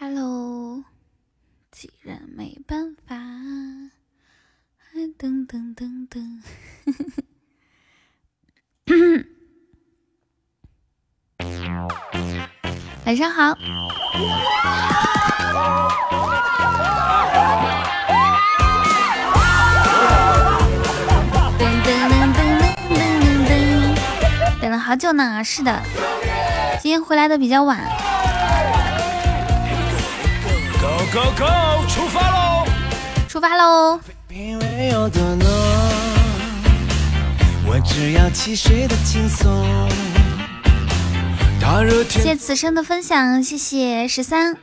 Hello，既然没办法，还噔噔噔噔。晚上好。噔噔噔噔噔噔噔，等了好久呢。是的，今天回来的比较晚。Go go 出发喽！出发喽！我只要汽水的轻松。谢谢此生的分享，谢谢十三。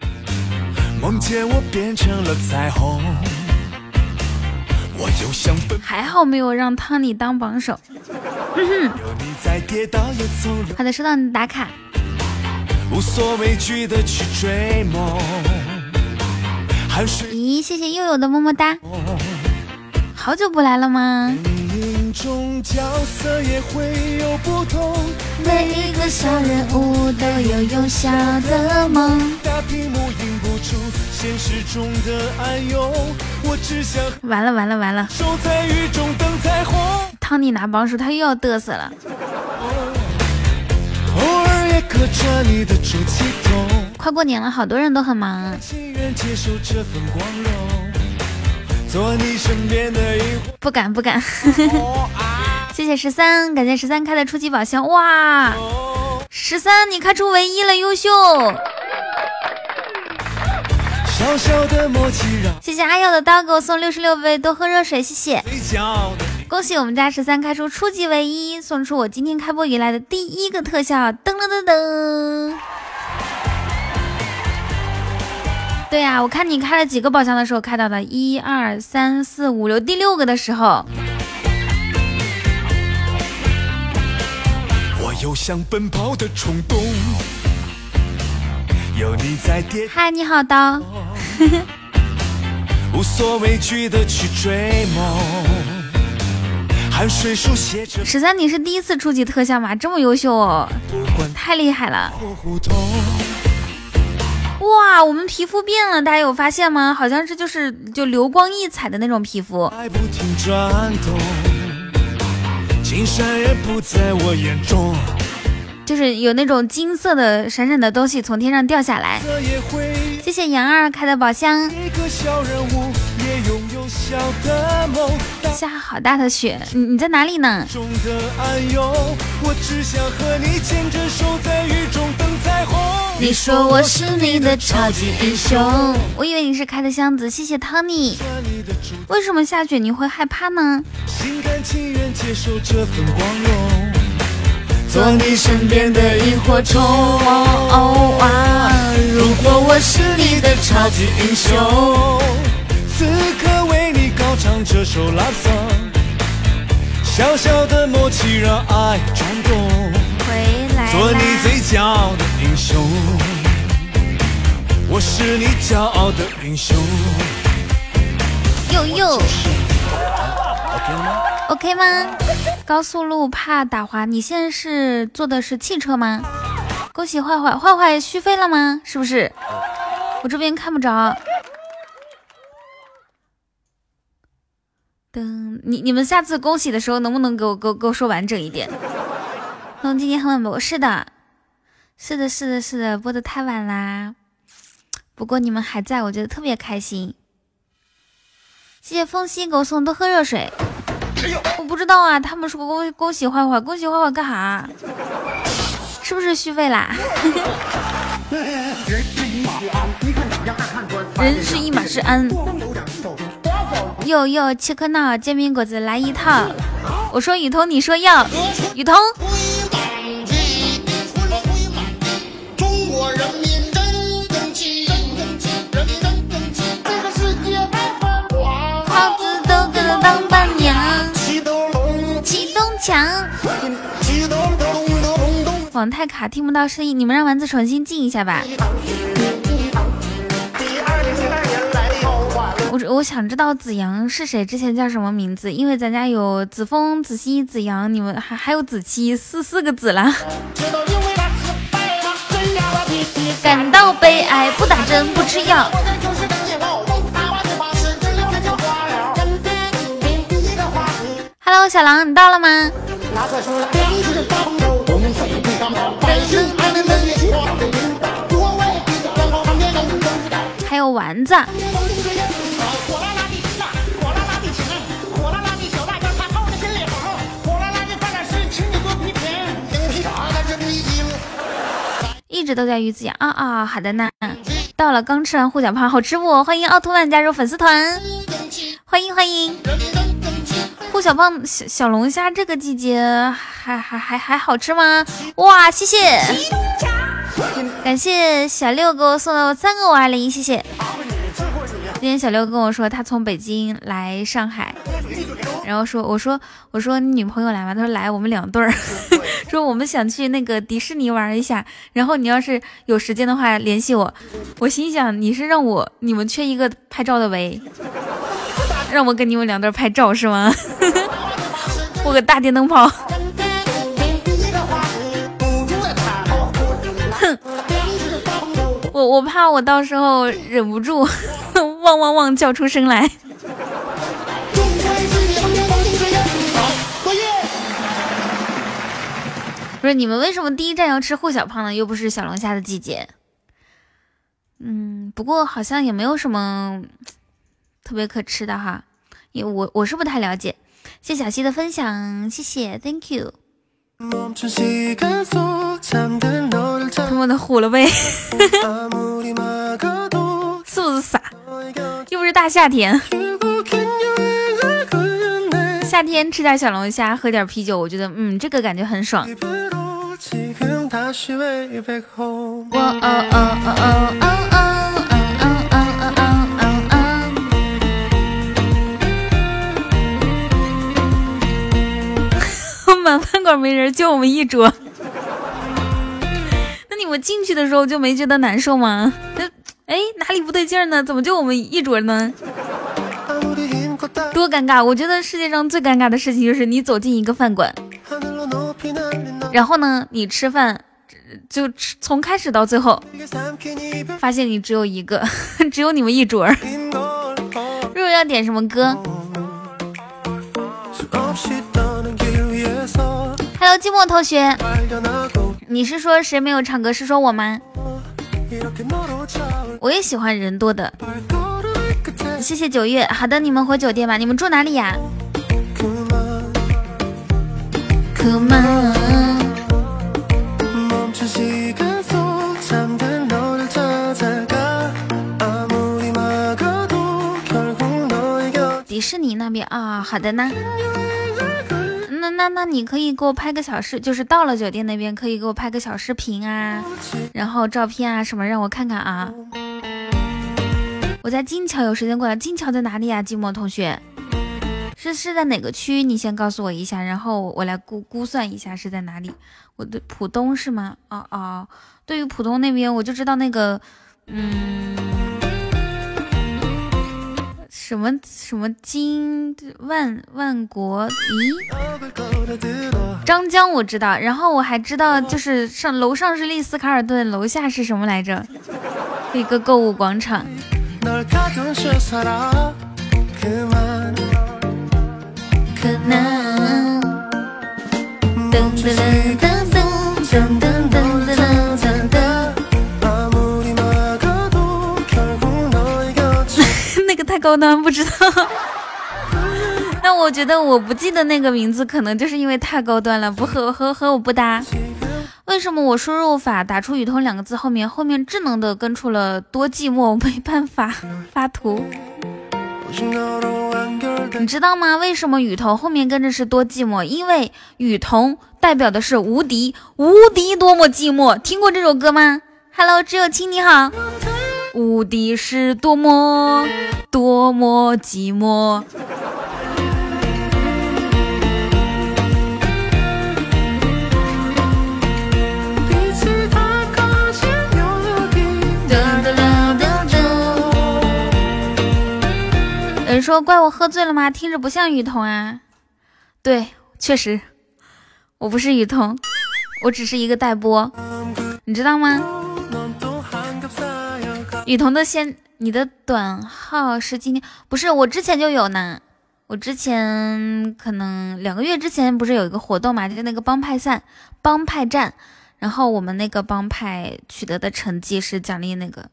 梦见我变成了彩虹。我又想奔还好没有让汤尼当榜首。好的，收到你的打卡。无所畏惧的去追梦。汗水咦，谢谢悠悠的么么哒。好久不来了吗？影中角色也会有不同。每一个小人物都有幼小的梦。大屏幕映不出现实中的暗涌。我只想完了完了完了！守在雨中等彩虹。汤尼拿榜首，他又要嘚瑟了。偶尔也客串你的出气筒。快过年了，好多人都很忙。不敢不敢。谢谢十三，感谢十三开的初级宝箱。哇，十三你开出唯一了，优秀。小小的默契让谢谢阿耀的刀给我送六十六杯，多喝热水，谢谢。恭喜我们家十三开出初级唯一，送出我今天开播以来的第一个特效，噔噔噔噔。对呀、我看你开了几个宝箱的时候开到的，一二三四五六，第六个的时候，我有想奔跑的冲动。有你在跌，嗨，你好刀，无所畏惧的去追梦。汗水书写着十三你是第一次初级特效吗？这么优秀哦，太厉害了！哇，我们皮肤变了，大家有发现吗？好像是就是就流光溢彩的那种皮肤。爱不停转动，金山也不在我眼中。就是有那种金色的闪闪的东西从天上掉下来。谢谢杨二开的宝箱。下好大的雪，你你在哪里呢？中的暗涌，我只想和你牵着手，在雨中等彩虹。你说我是你的超级英雄，我以为你是开的箱子。谢谢汤尼。和你的主为什么下雪你会害怕呢？心甘情愿接受这份光荣，做你身边的萤火虫。哦啊！如果我是你的超级英雄，此刻为你高唱这首 love song。小小的默契让爱转动，做你！最骄傲的英雄。我是你骄傲的英雄。又又 OK 吗？OK 吗？高速路怕打滑，你现在是坐的是汽车吗？恭喜坏坏，坏坏续费了吗？是不是？我这边看不着。等，你你们下次恭喜的时候能不能给我给我给我说完整一点？嗯，今天很晚播，是的，是的，是的，是的，播的太晚啦。不过你们还在，我觉得特别开心。谢谢风夕给我送多喝热水。我不知道啊，他们说恭恭喜坏坏，恭喜坏坏干啥？是不是续费啦？人是一马是鞍。又又切克闹煎饼果子来一套。我说雨桐，你说要雨桐。网太卡，听不到声音，你们让丸子重新进一下吧。我我想知道子阳是谁，之前叫什么名字？因为咱家有子枫、子熙、子阳，你们还还有子期，四四个子了。感到悲哀，不打针，不吃药。Hello，小狼，你到了吗？拿还有丸子，一直都在鱼子养啊啊，好的呢。到了，刚吃完护小胖，好吃不？欢迎奥特曼加入粉丝团，欢迎欢迎。护小胖小小龙虾这个季节还还还还好吃吗？哇，谢谢，感谢小六给我送的三个五二零，谢谢。今天小六跟我说他从北京来上海，然后说我说我说你女朋友来吗？他说来，我们两对儿。说我们想去那个迪士尼玩一下，然后你要是有时间的话联系我。我心想你是让我你们缺一个拍照的喂，让我跟你们两对拍照是吗？我个大电灯泡，哼，我我怕我到时候忍不住 汪汪汪叫出声来。不是你们为什么第一站要吃护小胖呢？又不是小龙虾的季节。嗯，不过好像也没有什么特别可吃的哈，因为我我是不太了解。谢小溪的分享，谢谢，Thank you。他妈的虎了呗，是不是傻？又不是大夏天，夏天吃点小龙虾，喝点啤酒，我觉得嗯，这个感觉很爽。我哦哦哦哦哦哦。满饭馆没人，就我们一桌。那你们进去的时候就没觉得难受吗？那哎，哪里不对劲呢？怎么就我们一桌呢？多尴尬！我觉得世界上最尴尬的事情就是你走进一个饭馆，然后呢，你吃饭就吃从开始到最后，发现你只有一个，只有你们一桌。若若要点什么歌？Hello，寂寞同学，你是说谁没有唱歌？是说我吗？我也喜欢人多的。谢谢九月。好的，你们回酒店吧。你们住哪里呀？Come on。迪士尼那边啊，好的呢。那那那你可以给我拍个小视，就是到了酒店那边可以给我拍个小视频啊，然后照片啊什么让我看看啊。我在金桥，有时间过来。金桥在哪里啊？寂寞同学，是是在哪个区？你先告诉我一下，然后我来估估算一下是在哪里。我的浦东是吗？哦哦，对于浦东那边，我就知道那个，嗯。什么什么金万万国？咦，张江我知道，然后我还知道，就是上楼上是丽思卡尔顿，楼下是什么来着？一个购物广场。可能。太高端不知道，那我觉得我不记得那个名字，可能就是因为太高端了，不和和和我不搭。为什么我输入法打出“雨桐”两个字后面，后面智能的跟出了多寂寞，没办法发图。你知道吗？为什么雨桐后面跟着是多寂寞？因为雨桐代表的是无敌，无敌多么寂寞。听过这首歌吗？Hello，只有亲你好。无敌是多么多么寂寞。有人说怪我喝醉了吗？听着不像雨桐啊。对，确实，我不是雨桐，我只是一个代播，你知道吗？雨桐的先，你的短号是今天不是我之前就有呢，我之前可能两个月之前不是有一个活动嘛，就是那个帮派赛、帮派战，然后我们那个帮派取得的成绩是奖励那个。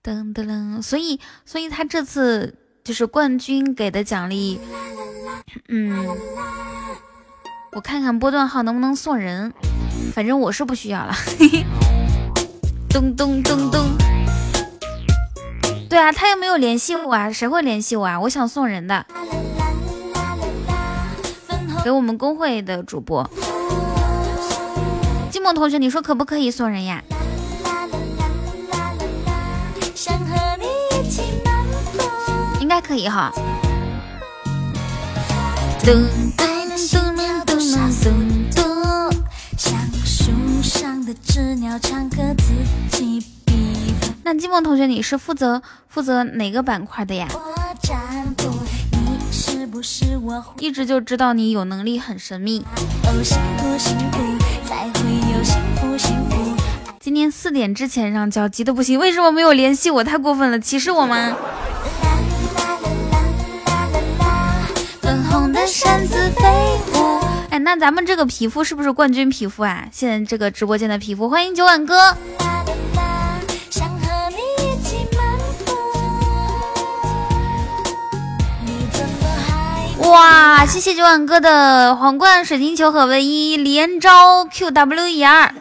噔噔噔，所以所以他这次就是冠军给的奖励，嗯，我看看波段号能不能送人，反正我是不需要了，嘿嘿，咚咚咚咚。对啊，他又没有联系我啊，谁会联系我啊？我想送人的，给我们公会的主播。寂寞同学，你说可不可以送人呀？应该可以哈。噔噔噔噔噔噔，像树上的知了唱歌自己。那寂寞同学，你是负责负责哪个板块的呀？一直就知道你有能力，很神秘。今天四点之前让交，急的不行，为什么没有联系我？太过分了，歧视我吗？哎，那咱们这个皮肤是不是冠军皮肤啊？现在这个直播间的皮肤，欢迎九碗哥。哇，谢谢九万哥的皇冠、水晶球和唯一连招 QW E 二。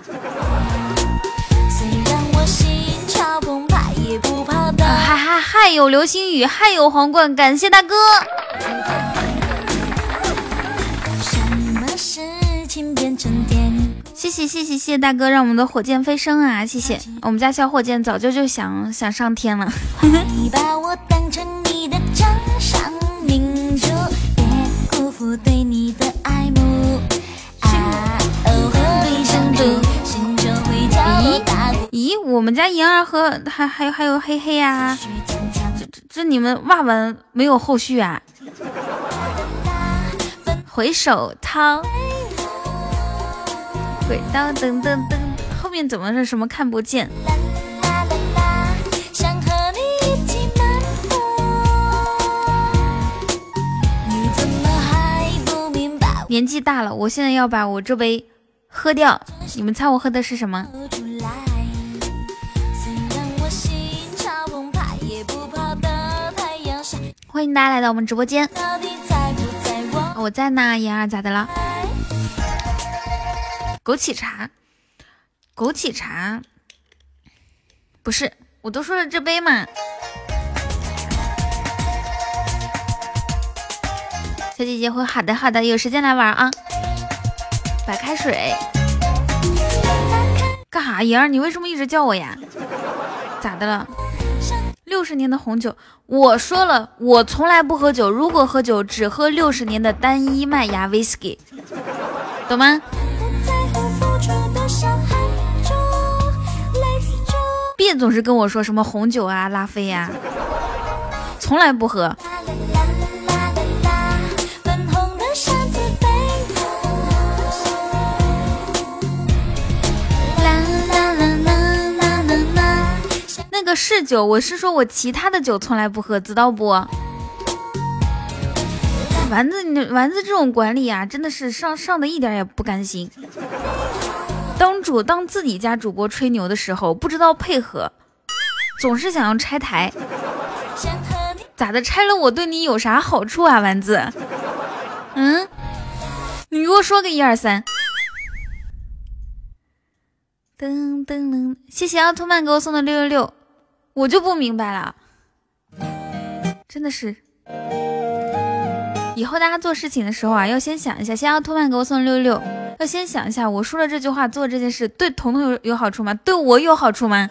还还还有流星雨，还有皇冠，感谢大哥。谢谢谢谢谢谢大哥，让我们的火箭飞升啊！谢谢，我们家小火箭早就就想想上天了。对你的爱慕。咦咦，我们家莹儿和还还有还有黑黑呀，这这这你们袜纹没有后续啊？回首掏，回到噔噔噔，后面怎么是什么看不见？年纪大了，我现在要把我这杯喝掉。你们猜我喝的是什么？欢迎大家来到我们直播间。我在呢，妍儿咋的了？枸杞茶，枸杞茶，不是，我都说了这杯嘛。小姐姐会好的好的，有时间来玩啊！白开水，干哈？莹儿，你为什么一直叫我呀？咋的了？六十年的红酒，我说了，我从来不喝酒，如果喝酒，只喝六十年的单一麦芽 whisky，懂吗？别总是跟我说什么红酒啊、拉菲呀，从来不喝。是酒，我是说我其他的酒从来不喝，知道不？丸子，你丸子这种管理啊，真的是上上的一点也不甘心。当主当自己家主播吹牛的时候，不知道配合，总是想要拆台。咋的？拆了我对你有啥好处啊，丸子？嗯？你给我说个一二三。噔噔噔！谢谢奥特曼给我送的六六六。我就不明白了，真的是，以后大家做事情的时候啊，要先想一下，先要托曼给我送六六六，要先想一下，我说了这句话，做这件事对彤彤有有好处吗？对我有好处吗？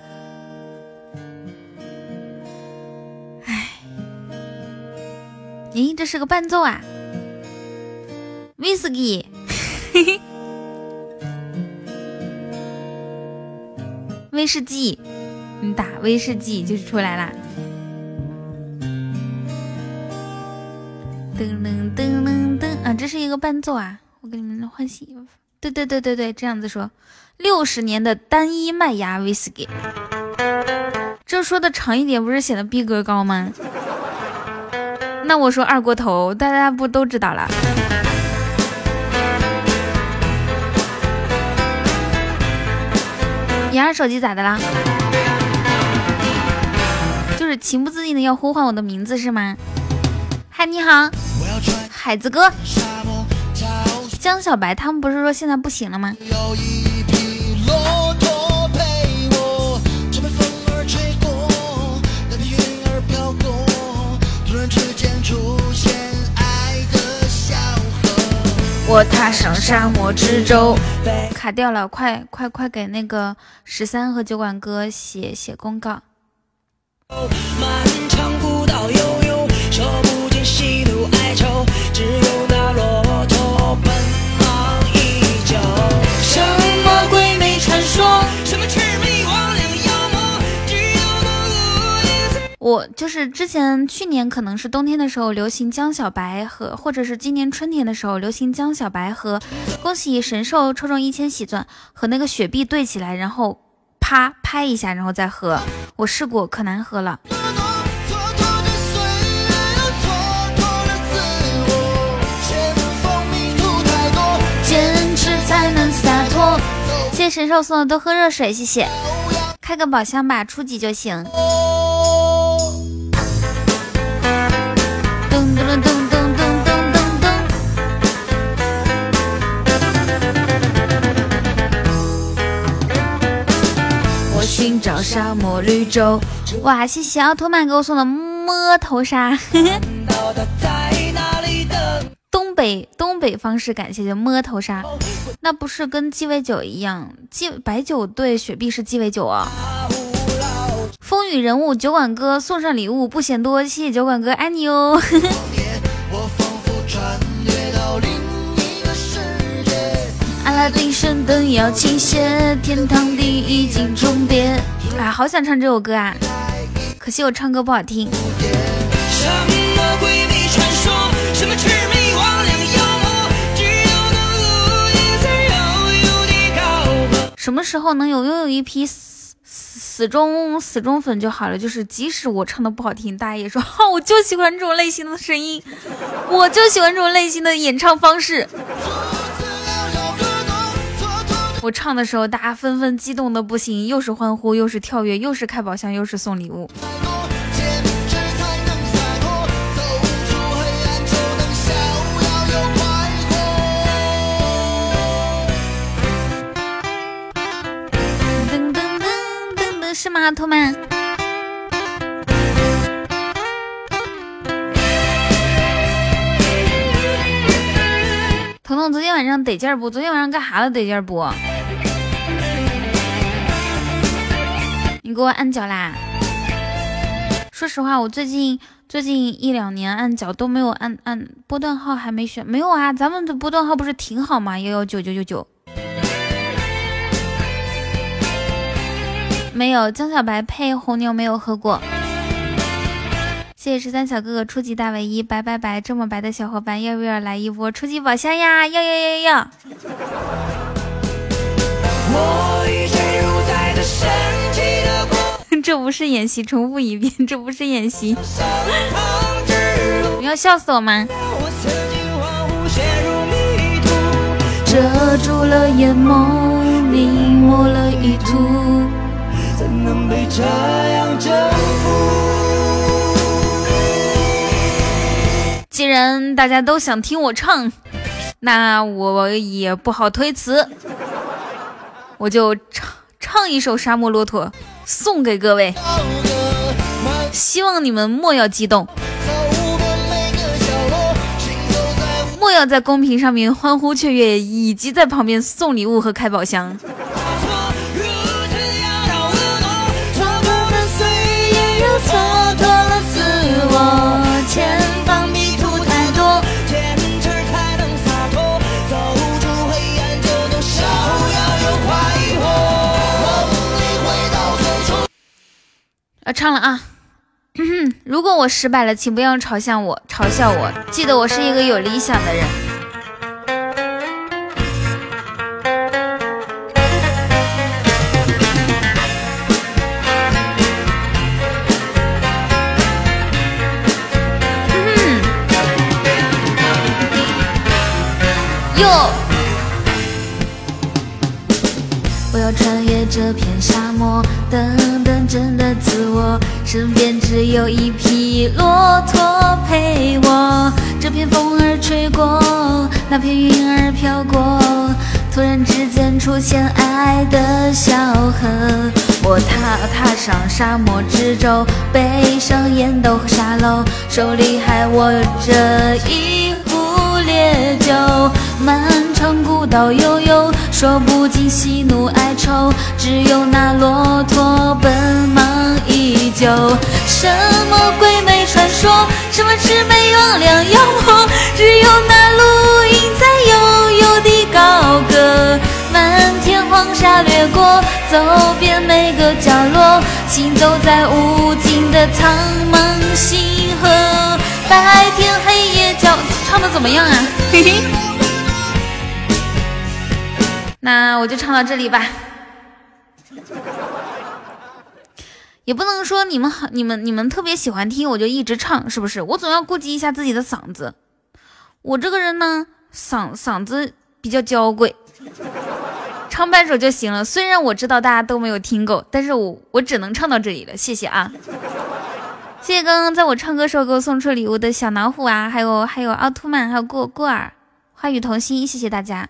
哎，咦，这是个伴奏啊，威士忌，嘿嘿，威士忌。你打威士忌就出来啦！噔噔噔噔噔啊，这是一个伴奏啊！我给你们换新衣服，对对对对对，这样子说，六十年的单一麦芽威士忌，这说的长一点不是显得逼格高吗？那我说二锅头，大家不都知道了？妍儿手机咋的啦？就是情不自禁的要呼唤我的名字是吗？嗨，你好，海子哥，江小白他们不是说现在不行了吗？我踏上沙漠之舟，卡掉了，快快快给那个十三和酒馆哥写写公告。我就是之前去年可能是冬天的时候流行江小白和，或者是今年春天的时候流行江小白和恭喜神兽抽中一千喜钻和那个雪碧兑起来，然后啪拍一下，然后再喝。我试过，可难喝了。坚持才能洒脱。谢谢神兽送的多喝热水，谢谢。开个宝箱吧，初级就行。噔噔噔噔噔噔寻找沙漠绿洲。哇，谢谢奥特曼给我送的摸头杀。东北东北方式感谢就摸头杀，那不是跟鸡尾酒一样？鸡白酒兑雪碧是鸡尾酒啊。风雨人物酒馆哥送上礼物不嫌多，谢谢酒馆哥，爱你哦。阿拉丁神灯要倾斜，天堂地已经重叠。啊，好想唱这首歌啊，可惜我唱歌不好听。什么鬼魅传说，什么魑魅魍魉妖魔，只有那乌云在遥遥地高歌。什么时候能有拥有一批死死死忠死忠粉就好了？就是即使我唱的不好听，大家也说哈，我就喜欢这种类型的声音，我就喜欢这种类型的演唱方式。我唱的时候，大家纷纷激动的不行，又是欢呼，又是跳跃，又是开宝箱，又是送礼物。噔噔噔噔噔，是吗，奥特曼？彤彤昨天晚上得劲儿不？昨天晚上干啥了？得劲儿不？你给我按脚啦！说实话，我最近最近一两年按脚都没有按按波段号，还没选。没有啊，咱们的波段号不是挺好吗？幺幺九九九九。没有江小白配红牛没有喝过。谢谢十三小哥哥初级大唯一，白白白，这么白的小伙伴，要不要来一波初级宝箱呀？要要要要！这不是演习，重复一遍，这不是演习。你要笑死我吗？遮住了眼眸，了意图，怎能被这样征服？既然大家都想听我唱，那我也不好推辞，我就唱唱一首《沙漠骆驼》送给各位，希望你们莫要激动，莫要在公屏上面欢呼雀跃，以及在旁边送礼物和开宝箱。要，唱了啊！如果我失败了，请不要嘲笑我，嘲笑我。记得我是一个有理想的人。哼哼，哟，我要穿。这片沙漠，等等真的自我，身边只有一匹骆驼陪我。这片风儿吹过，那片云儿飘过，突然之间出现爱的小河。我踏踏上沙漠之舟，背上烟斗和沙漏，手里还握着一壶烈酒。漫长古道悠悠，说不尽喜怒哀愁，只有那骆驼奔忙依旧。什么鬼魅传说，什么魑魅魍魉妖魔，只有那绿荫在悠悠地高歌。漫天黄沙掠过，走遍每个角落，行走在无尽的苍茫星河。白天黑夜交，唱的怎么样啊？嘿嘿。那我就唱到这里吧，也不能说你们好，你们你们特别喜欢听，我就一直唱，是不是？我总要顾及一下自己的嗓子。我这个人呢，嗓嗓子比较娇贵，唱半首就行了。虽然我知道大家都没有听够，但是我我只能唱到这里了。谢谢啊，谢谢刚刚在我唱歌时候给我送出礼物的小老虎啊，还有还有奥特曼，还有过过儿，花语童心，谢谢大家。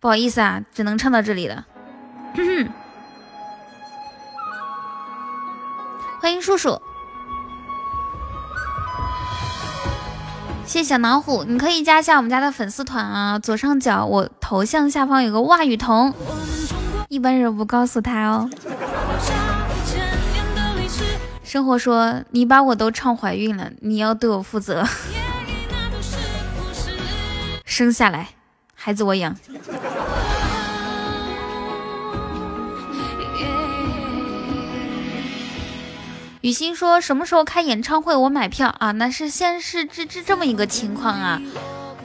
不好意思啊，只能唱到这里了。欢迎叔叔，谢谢小老虎，你可以加一下我们家的粉丝团啊，左上角我头像下方有个袜雨桐，一般人不告诉他哦。生活说你把我都唱怀孕了，你要对我负责，生下来。孩子我养。雨欣说什么时候开演唱会我买票啊？那是现是这这这么一个情况啊。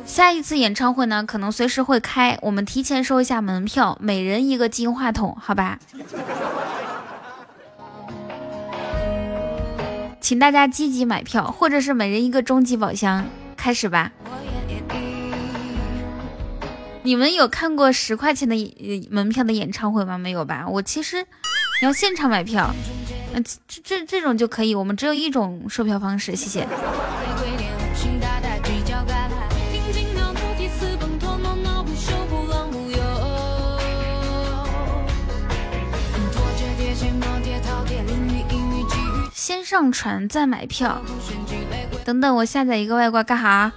下一次演唱会呢，可能随时会开，我们提前收一下门票，每人一个金话筒，好吧？请大家积极买票，或者是每人一个终极宝箱，开始吧。你们有看过十块钱的门票的演唱会吗？没有吧？我其实要现场买票，嗯，这这这种就可以。我们只有一种售票方式，谢谢。先上传再买票，等等，我下载一个外挂干哈？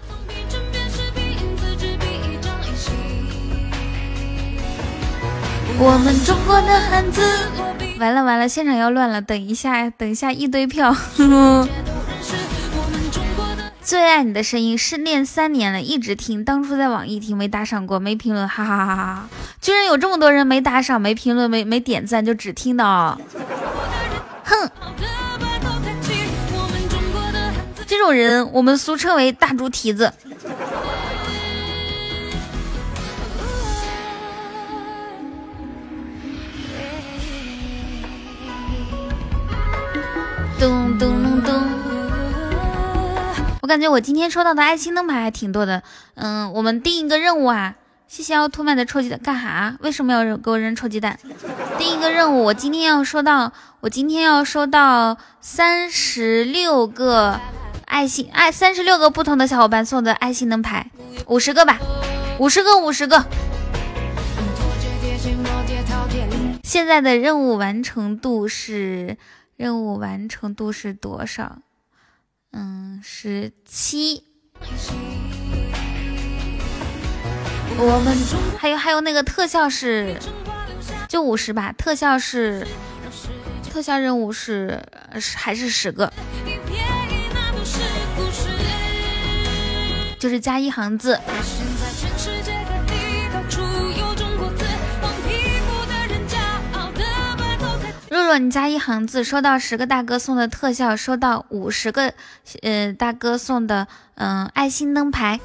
我们中国的汉字，完了完了，现场要乱了。等一下，等一下，一堆票。最爱你的声音，失恋三年了，一直听，当初在网易听，没打赏过，没评论，哈哈哈哈！居然有这么多人没打赏、没评论、没没点赞，就只听到，哼！这种人，我们俗称为大猪蹄子。咚咚咚咚！我感觉我今天收到的爱心灯牌还挺多的。嗯，我们定一个任务啊！谢谢奥特曼的臭鸡蛋，干哈？为什么要给我扔臭鸡蛋？定一个任务，我今天要收到，我今天要收到三十六个爱心爱，三十六个不同的小伙伴送的爱心灯牌，五十个吧，五十个，五十个。现在的任务完成度是。任务完成度是多少？嗯，十七。我们还有还有那个特效是就五十吧，特效是特效任务是还是十个，就是加一行字。若，你加一行字，收到十个大哥送的特效，收到五十个，呃，大哥送的，嗯，爱心灯牌。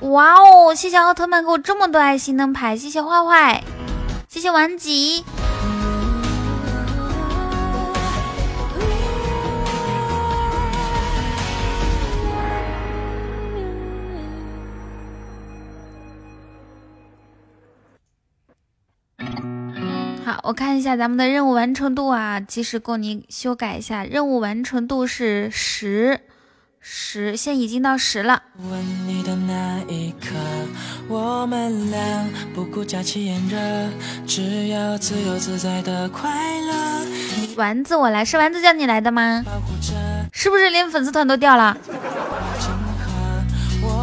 哇哦，谢谢奥特曼给我这么多爱心灯牌，谢谢坏坏，谢谢顽吉。我看一下咱们的任务完成度啊，及时供您修改一下。任务完成度是十十，现在已经到十了。吻你的那一刻，我们俩不顾假期炎热，只要自由自在的快乐。丸子，我来是丸子叫你来的吗？是不是连粉丝团都掉了？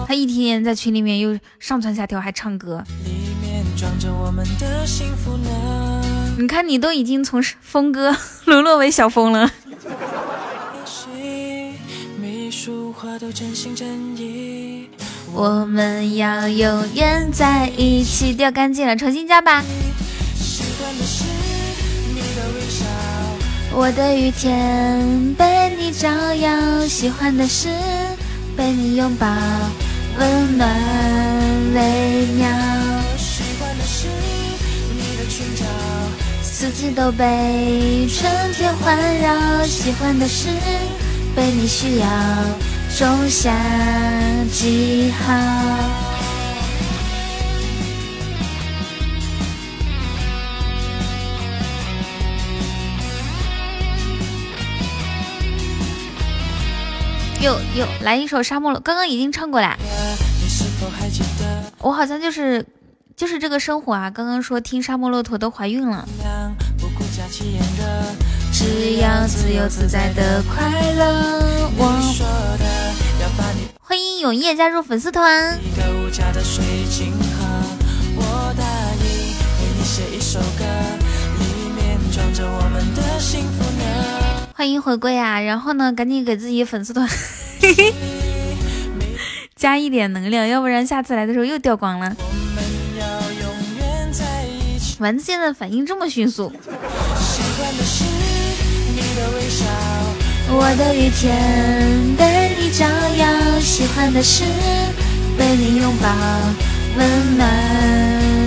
他一天在群里面又上蹿下跳，还唱歌。里面装着我们的幸福呢。你看你都已经从峰哥 沦落为小峰了。心每一束花都真心真意。我们要永远在一起，掉干净了，重新加吧。习惯的是你的微笑。我的雨天被你照耀，喜欢的是被你拥抱，温暖微妙。四季都被春天环绕，喜欢的是被你需要，种下记号。又又来一首《沙漠了》，刚刚已经唱过啦。我好像就是就是这个生活啊，刚刚说听沙漠骆驼都怀孕了。只要自由自在的快乐。我说的要把你欢迎永夜加入粉丝团。欢迎回归啊！然后呢，赶紧给自己粉丝团 加一点能量，要不然下次来的时候又掉光了。丸子现在反应这么迅速，习惯的是你的微笑，我的雨天被你照耀，喜欢的是被你拥抱，温暖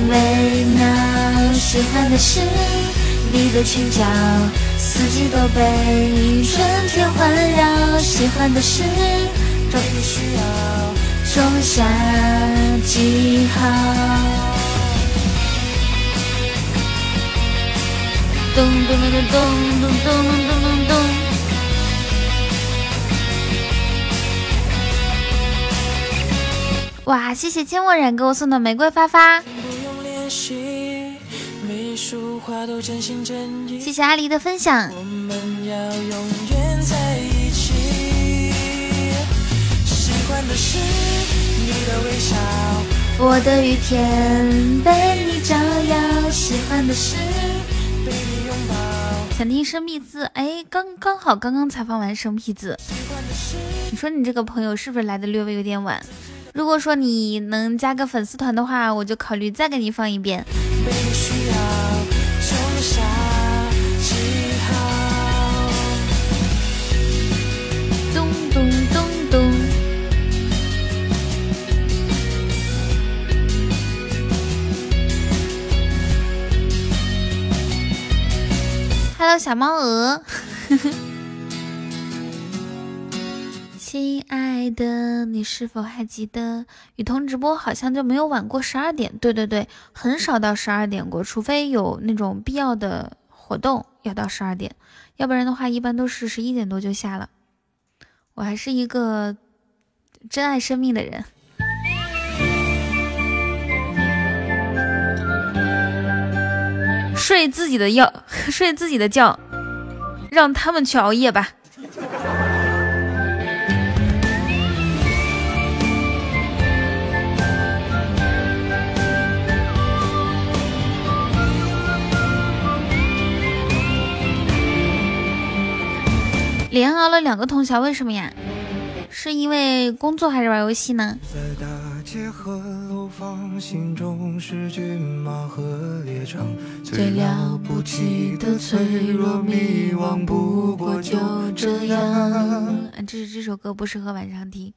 微妙。喜欢的是你的裙角，四季都被春天环绕。喜欢的是被你需要。种下记号。咚咚咚咚咚咚咚咚咚咚。哇，谢谢芥末染给我送的玫瑰发发，不用练习，每一束花。谢谢阿狸的分享。我。的，雨天被你照耀，喜欢的是。想听生僻字，哎，刚刚好刚刚才放完生僻字，你说你这个朋友是不是来的略微有点晚？如果说你能加个粉丝团的话，我就考虑再给你放一遍。Hello，小猫鹅。亲爱的，你是否还记得雨桐直播好像就没有晚过十二点？对对对，很少到十二点过，除非有那种必要的活动要到十二点，要不然的话一般都是十一点多就下了。我还是一个珍爱生命的人。睡自己的觉，睡自己的觉，让他们去熬夜吧。连熬了两个通宵，为什么呀？是因为工作还是玩游戏呢？和楼房，心中是骏马和猎场，最了不起的脆弱迷惘，不过就这样。啊这是这首歌不适合晚上听，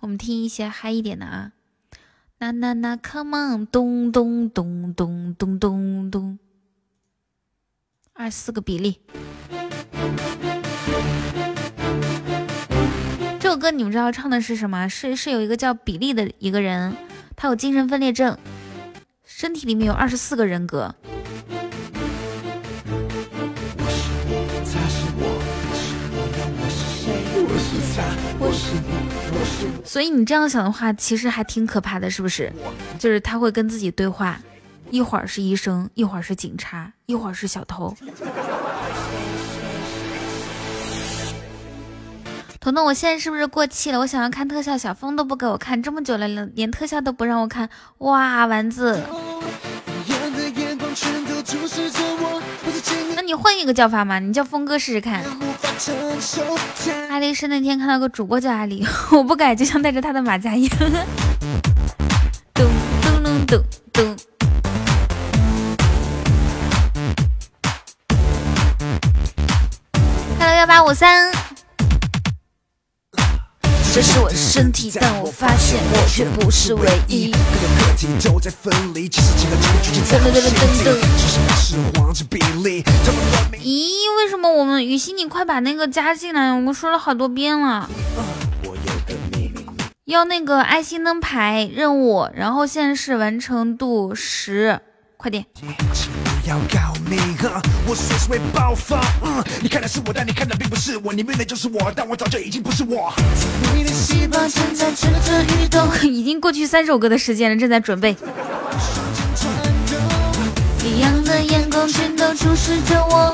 我们听一些嗨一点的啊。那那那，Come on，咚咚咚咚咚咚咚，二四个比例。这首歌你们知道唱的是什么？是是有一个叫比利的一个人他有精神分裂症身体里面有二十四个人格。我是我他是我是我是谁我是他我是你我是所以你这样想的话其实还挺可怕的是不是？就是他会跟自己对话一会儿是医生一会儿是警察一会儿是小偷。彤彤，我现在是不是过气了？我想要看特效，小峰都不给我看，这么久了，连特效都不让我看。哇，丸子，那你换一个叫法嘛？你叫峰哥试试看。阿丽是那天看到个主播叫阿丽，我不改，就像带着他的马甲一样。咚咚咚咚咚。Hello，幺八五三。这是我的身体，但我发现我却不是唯一。咦，为什么我们雨欣，你快把那个加进来？我们说了好多遍了，要那个爱心灯牌任务，然后现在是完成度十，快点。要告密哈，我随时会爆发。嗯，你看的是我，但你看的并不是我。你面对就是我，但我早就已经不是我。你的细胞正在蠢蠢欲动，已经过去三首歌的时间了，正在准备。异样的眼光全都注视着我。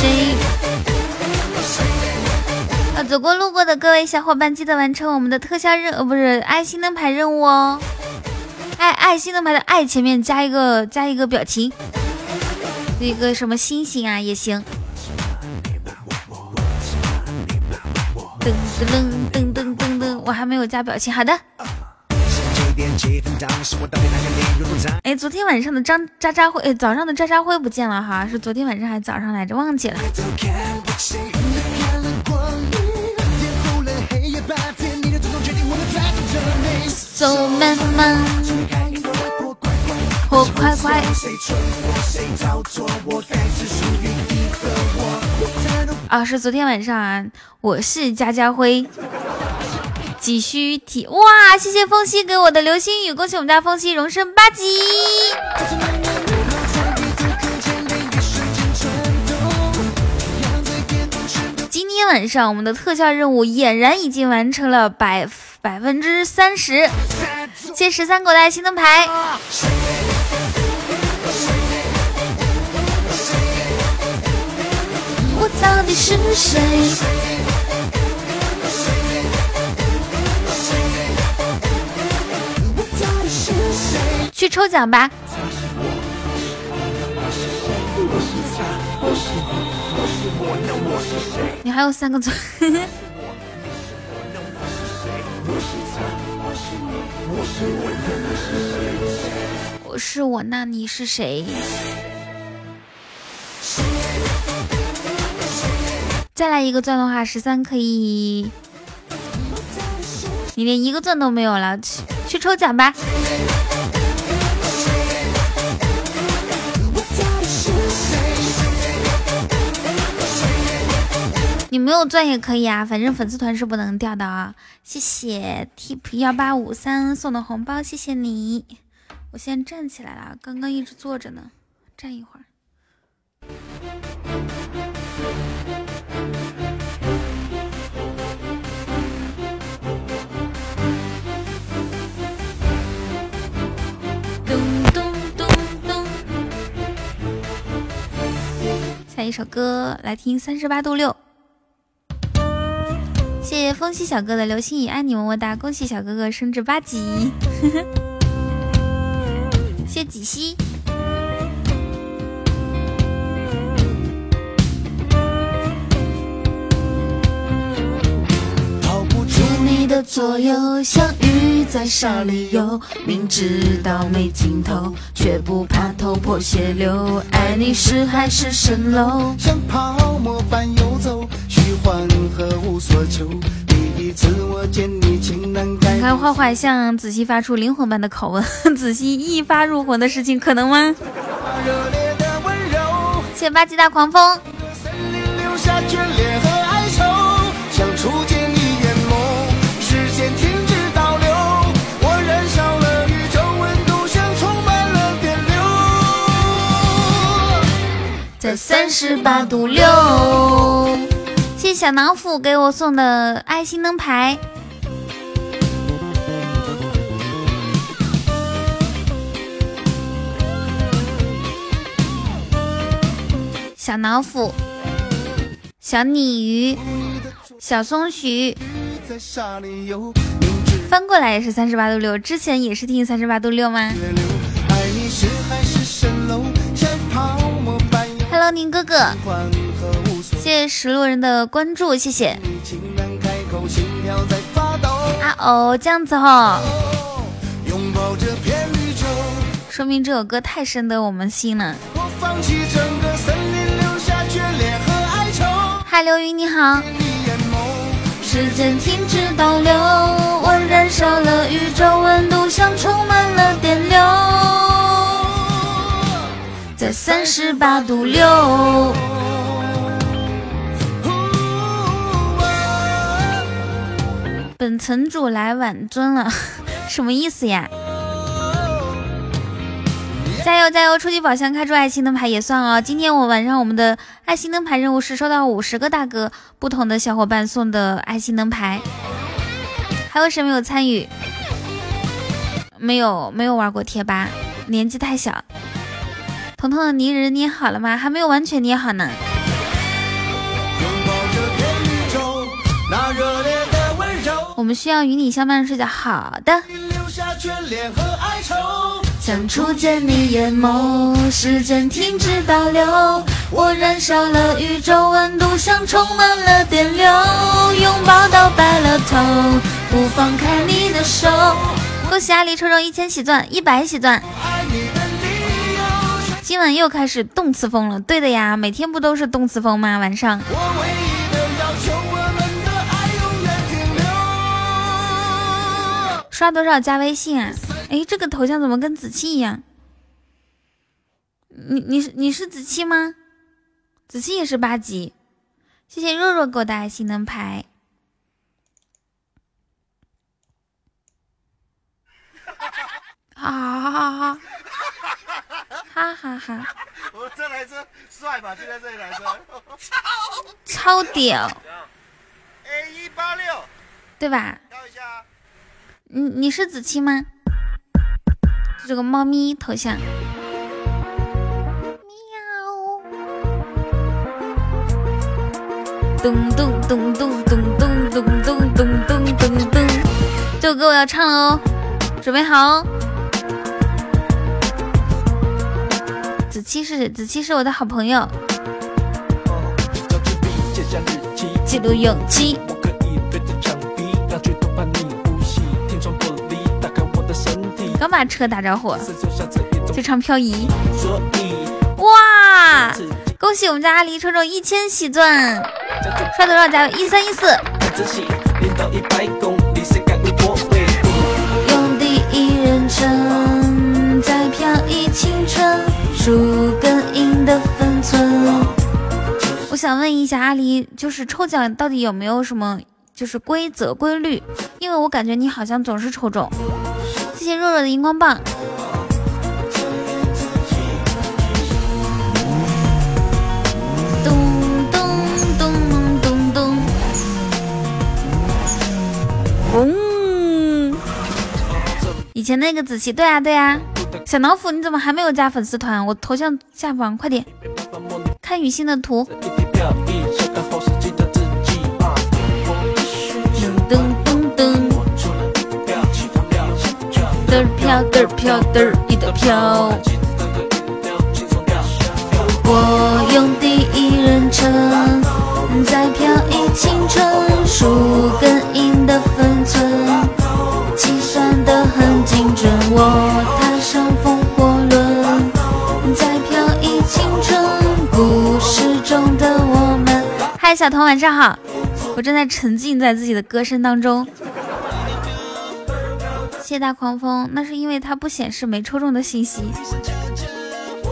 谁？啊！走过路过的各位小伙伴，记得完成我们的特效任，呃，不是爱心灯牌任务哦。爱爱心灯牌的爱前面加一个加一个表情，一个什么星星啊也行。噔噔噔噔噔噔，我还没有加表情，好的。哎，昨天晚上的张渣渣辉，哎，早上的渣渣辉不见了哈，是昨天晚上还是早上来着？忘记了。走慢慢，或快快。啊，是昨天晚上啊，我是家家辉，急需体哇！谢谢风息给我的流星雨，恭喜我们家风息荣升八级。今天晚上我们的特效任务俨然已经完成了百。百分之三十，谢十三狗的爱心灯牌。我到底是谁？去抽奖吧！你还有三个钻。我是我，那你是谁？再来一个钻的话，十三可以。你连一个钻都没有了，去去抽奖吧。你没有钻也可以啊，反正粉丝团是不能掉的啊。谢谢 tip 幺八五三送的红包，谢谢你。我先站起来了，刚刚一直坐着呢，站一会儿。咚咚咚咚。下一首歌来听三十八度六。谢谢风息小哥的流星雨，爱你么么哒！恭喜小哥哥升至八级，谢几西。逃不出你的左右，像鱼在沙里游，明知道没尽头，却不怕头破血流。爱你是海市蜃楼，像泡沫般游游走。你看坏坏向子熙发出灵魂般的拷问，子熙一发入魂的事情可能吗？谢谢八级大狂风。在在三十八度六。谢小囊斧给我送的爱心灯牌。小脑斧、小鲤鱼、小松鼠，翻过来也是三十八度六。之前也是听三十八度六吗？Hello，宁哥哥，谢谢石路人的关注，谢谢。啊哦，这样子哈，说明这首歌太深得我们心了。嗨，刘云你好。时间停止倒流，我燃烧了宇宙温度，像充满了电流，在三十八度六。本城主来晚尊了，什么意思呀？加油加油！初级宝箱开出爱心灯牌也算哦。今天我晚上我们的爱心灯牌任务是收到五十个大哥不同的小伙伴送的爱心灯牌。还有谁没有参与？没有没有玩过贴吧，年纪太小。彤彤的泥人捏好了吗？还没有完全捏好呢。我们需要与你相伴睡觉。好的。想初见你眼眸，时间停止倒流，我燃烧了宇宙温度，像充满了电流，拥抱到白了头，不放开你的手。恭喜阿狸抽中一千喜钻，一百喜钻。今晚又开始动次风了，对的呀，每天不都是动次风吗？晚上。刷多少加微信啊？哎，这个头像怎么跟子期一样？你你是你是子期吗？子期也是八级，谢谢若若给我的爱心灯牌。哈哈哈哈哈哈哈！我这台车帅吧？就在这里台车，超超屌！A 一八六，对吧？挑一下。你你是子期吗？这个猫咪头像，喵，咚咚咚咚咚咚咚咚咚咚咚咚，这首歌我要唱了哦，准备好哦。子期是子期是我的好朋友，记录勇气。刚把车打着火，就唱漂移。哇！恭喜我们家阿狸抽中一千喜钻，刷多少加油？一三一四。用第一人称在漂移青春，树根荫的分寸。我想问一下阿狸，就是抽奖到底有没有什么就是规则规律？因为我感觉你好像总是抽中。谢谢若若的荧光棒。咚咚咚咚咚。嗡。以前那个子琪，对啊对啊。小老虎，你怎么还没有加粉丝团？我头像下方，快点看雨欣的图。嘚儿飘，嘚儿飘，嘚儿一的飘。我用第一人称在飘逸青春，树根荫的分寸，计算的很精准。我踏上风火轮，在飘逸青春，故事中的我们。嗨，小童，晚上好，我正在沉浸在自己的歌声当中。谢大狂风，那是因为它不显示没抽中的信息。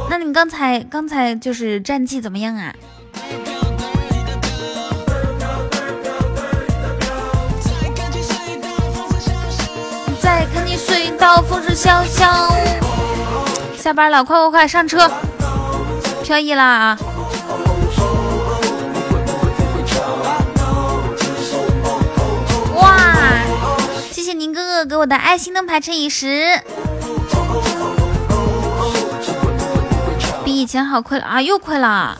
那你刚才刚才就是战绩怎么样啊？再看你隧道风声萧萧。下班了，快快快上车，飘逸啦啊！给我的爱心灯牌乘以十，比以前好亏了啊，又亏了。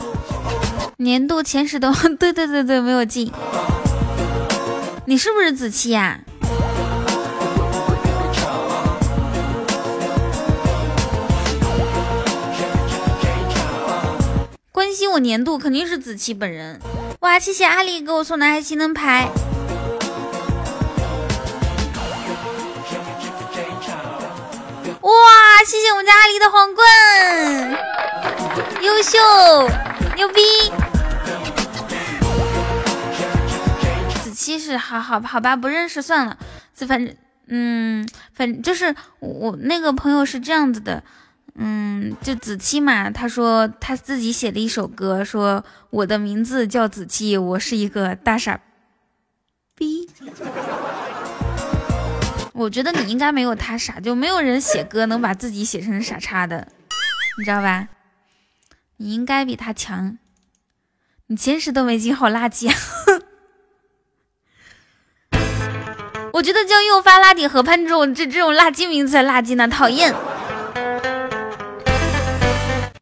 年度前十都 对对对对没有进，你是不是子期呀？关心我年度肯定是子期本人。哇，谢谢阿里给我送的爱心灯牌。谢谢我们家阿狸的皇冠，优秀，牛逼！子期是好好好吧，不认识算了。这反正，嗯，反正就是我那个朋友是这样子的。嗯，就子期嘛，他说他自己写了一首歌，说我的名字叫子期，我是一个大傻逼。我觉得你应该没有他傻，就没有人写歌能把自己写成傻叉的，你知道吧？你应该比他强。你前十都没进，好垃圾啊！我觉得叫诱发拉底河畔这种这这种垃圾名字才垃圾呢，讨厌。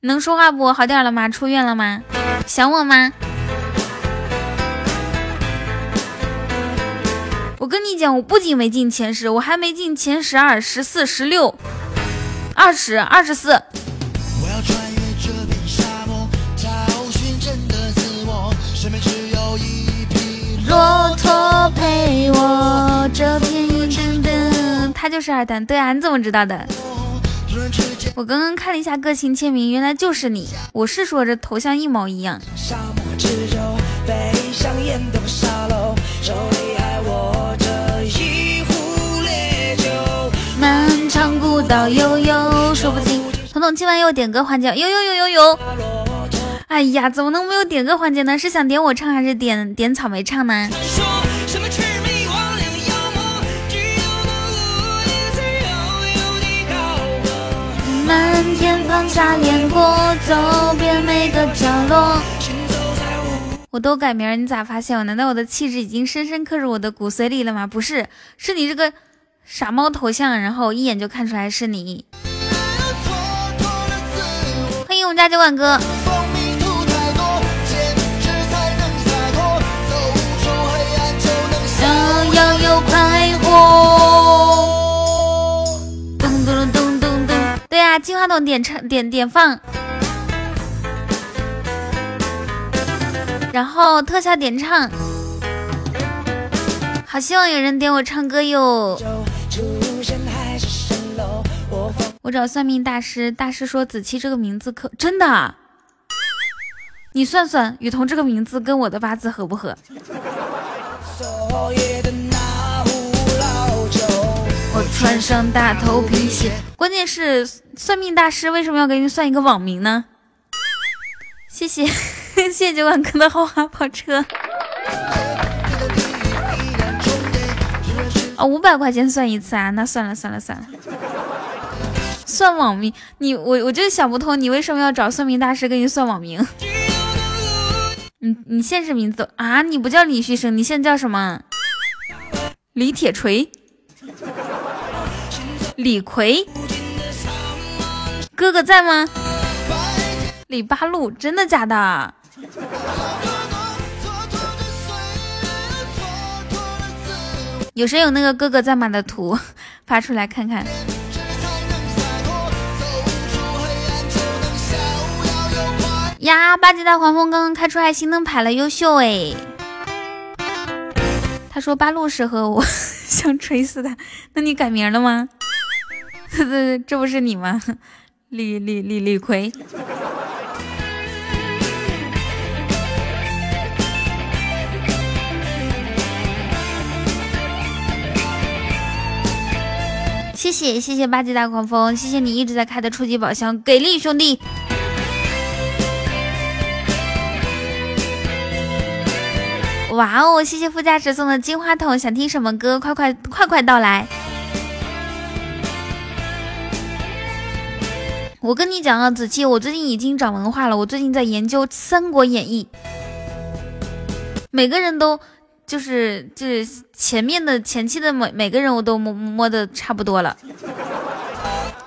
能说话不好点了吗？出院了吗？想我吗？我跟你讲，我不仅没进前十，我还没进前十二、十四、十六、二十二十四。骆驼陪我，这片云噔噔。他就是二蛋，对啊，你怎么知道的？我刚刚看了一下个性签名，原来就是你。我是说这头像一毛一样。长古道悠悠，说不尽。彤彤今晚有点歌环节，有有有有有。哎呀，怎么能没有点歌环节呢？是想点我唱还是点点草莓唱呢？漫天放下脸过，走遍每个角落。我都改名，你咋发现我？难道我的气质已经深深刻入我的骨髓里了吗？不是，是你这个傻猫头像，然后一眼就看出来是你。欢迎我们家酒馆哥。想要有快活。咚咚咚咚咚对呀，金话筒点唱点点放，然后特效点唱，好希望有人点我唱歌哟。我找算命大师，大师说子期这个名字可真的，你算算雨桐这个名字跟我的八字合不合？我穿上大头皮鞋，关键是算命大师为什么要给你算一个网名呢？谢谢 谢谢九万哥的豪华跑车。哦，五百块钱算一次啊？那算了算了算了。算网名，你我我就想不通，你为什么要找算命大师给你算网名？你你现实名字啊？你不叫李旭生，你现在叫什么？李铁锤。李逵，哥哥在吗？李八路，真的假的？有谁有那个哥哥在吗的图 发出来看看？呀，八级大黄蜂刚刚开出爱心灯牌了，优秀哎！他说八路适合我，想锤死他。那你改名了吗？这这不是你吗？李李李李逵，谢谢谢谢八级大狂风，谢谢你一直在开的初级宝箱，给力兄弟！哇哦，谢谢副驾驶送的金话筒，想听什么歌？快快快快到来！我跟你讲啊，子期，我最近已经长文化了。我最近在研究《三国演义》，每个人都就是就是前面的前期的每每个人我都摸摸的差不多了。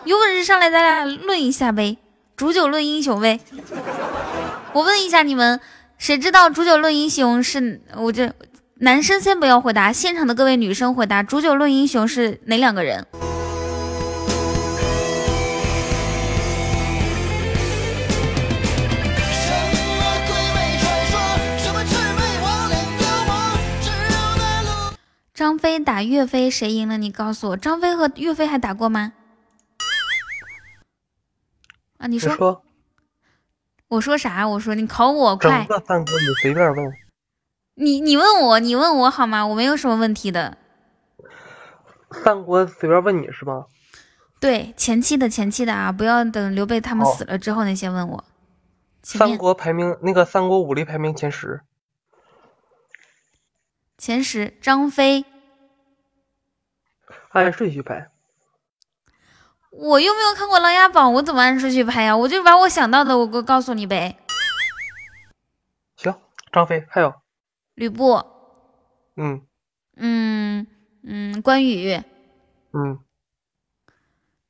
有本事上来咱俩论一下呗，煮酒论英雄呗。我问一下你们，谁知道煮酒论英雄是？我这男生先不要回答，现场的各位女生回答，煮酒论英雄是哪两个人？张飞打岳飞，谁赢了？你告诉我，张飞和岳飞还打过吗？啊，你说我说啥？我说你考我整快，个三国你随便问，你你问我，你问我好吗？我没有什么问题的。三国随便问你是吧？对，前期的前期的啊，不要等刘备他们哦死了之后那些问我。三国排名那个三国武力排名前十，前十，张飞，按顺序排。我又没有看过《琅琊榜》，我怎么按顺序拍呀？我就把我想到的，我我告诉你呗。行，张飞还有，吕布，嗯嗯嗯，关羽，嗯，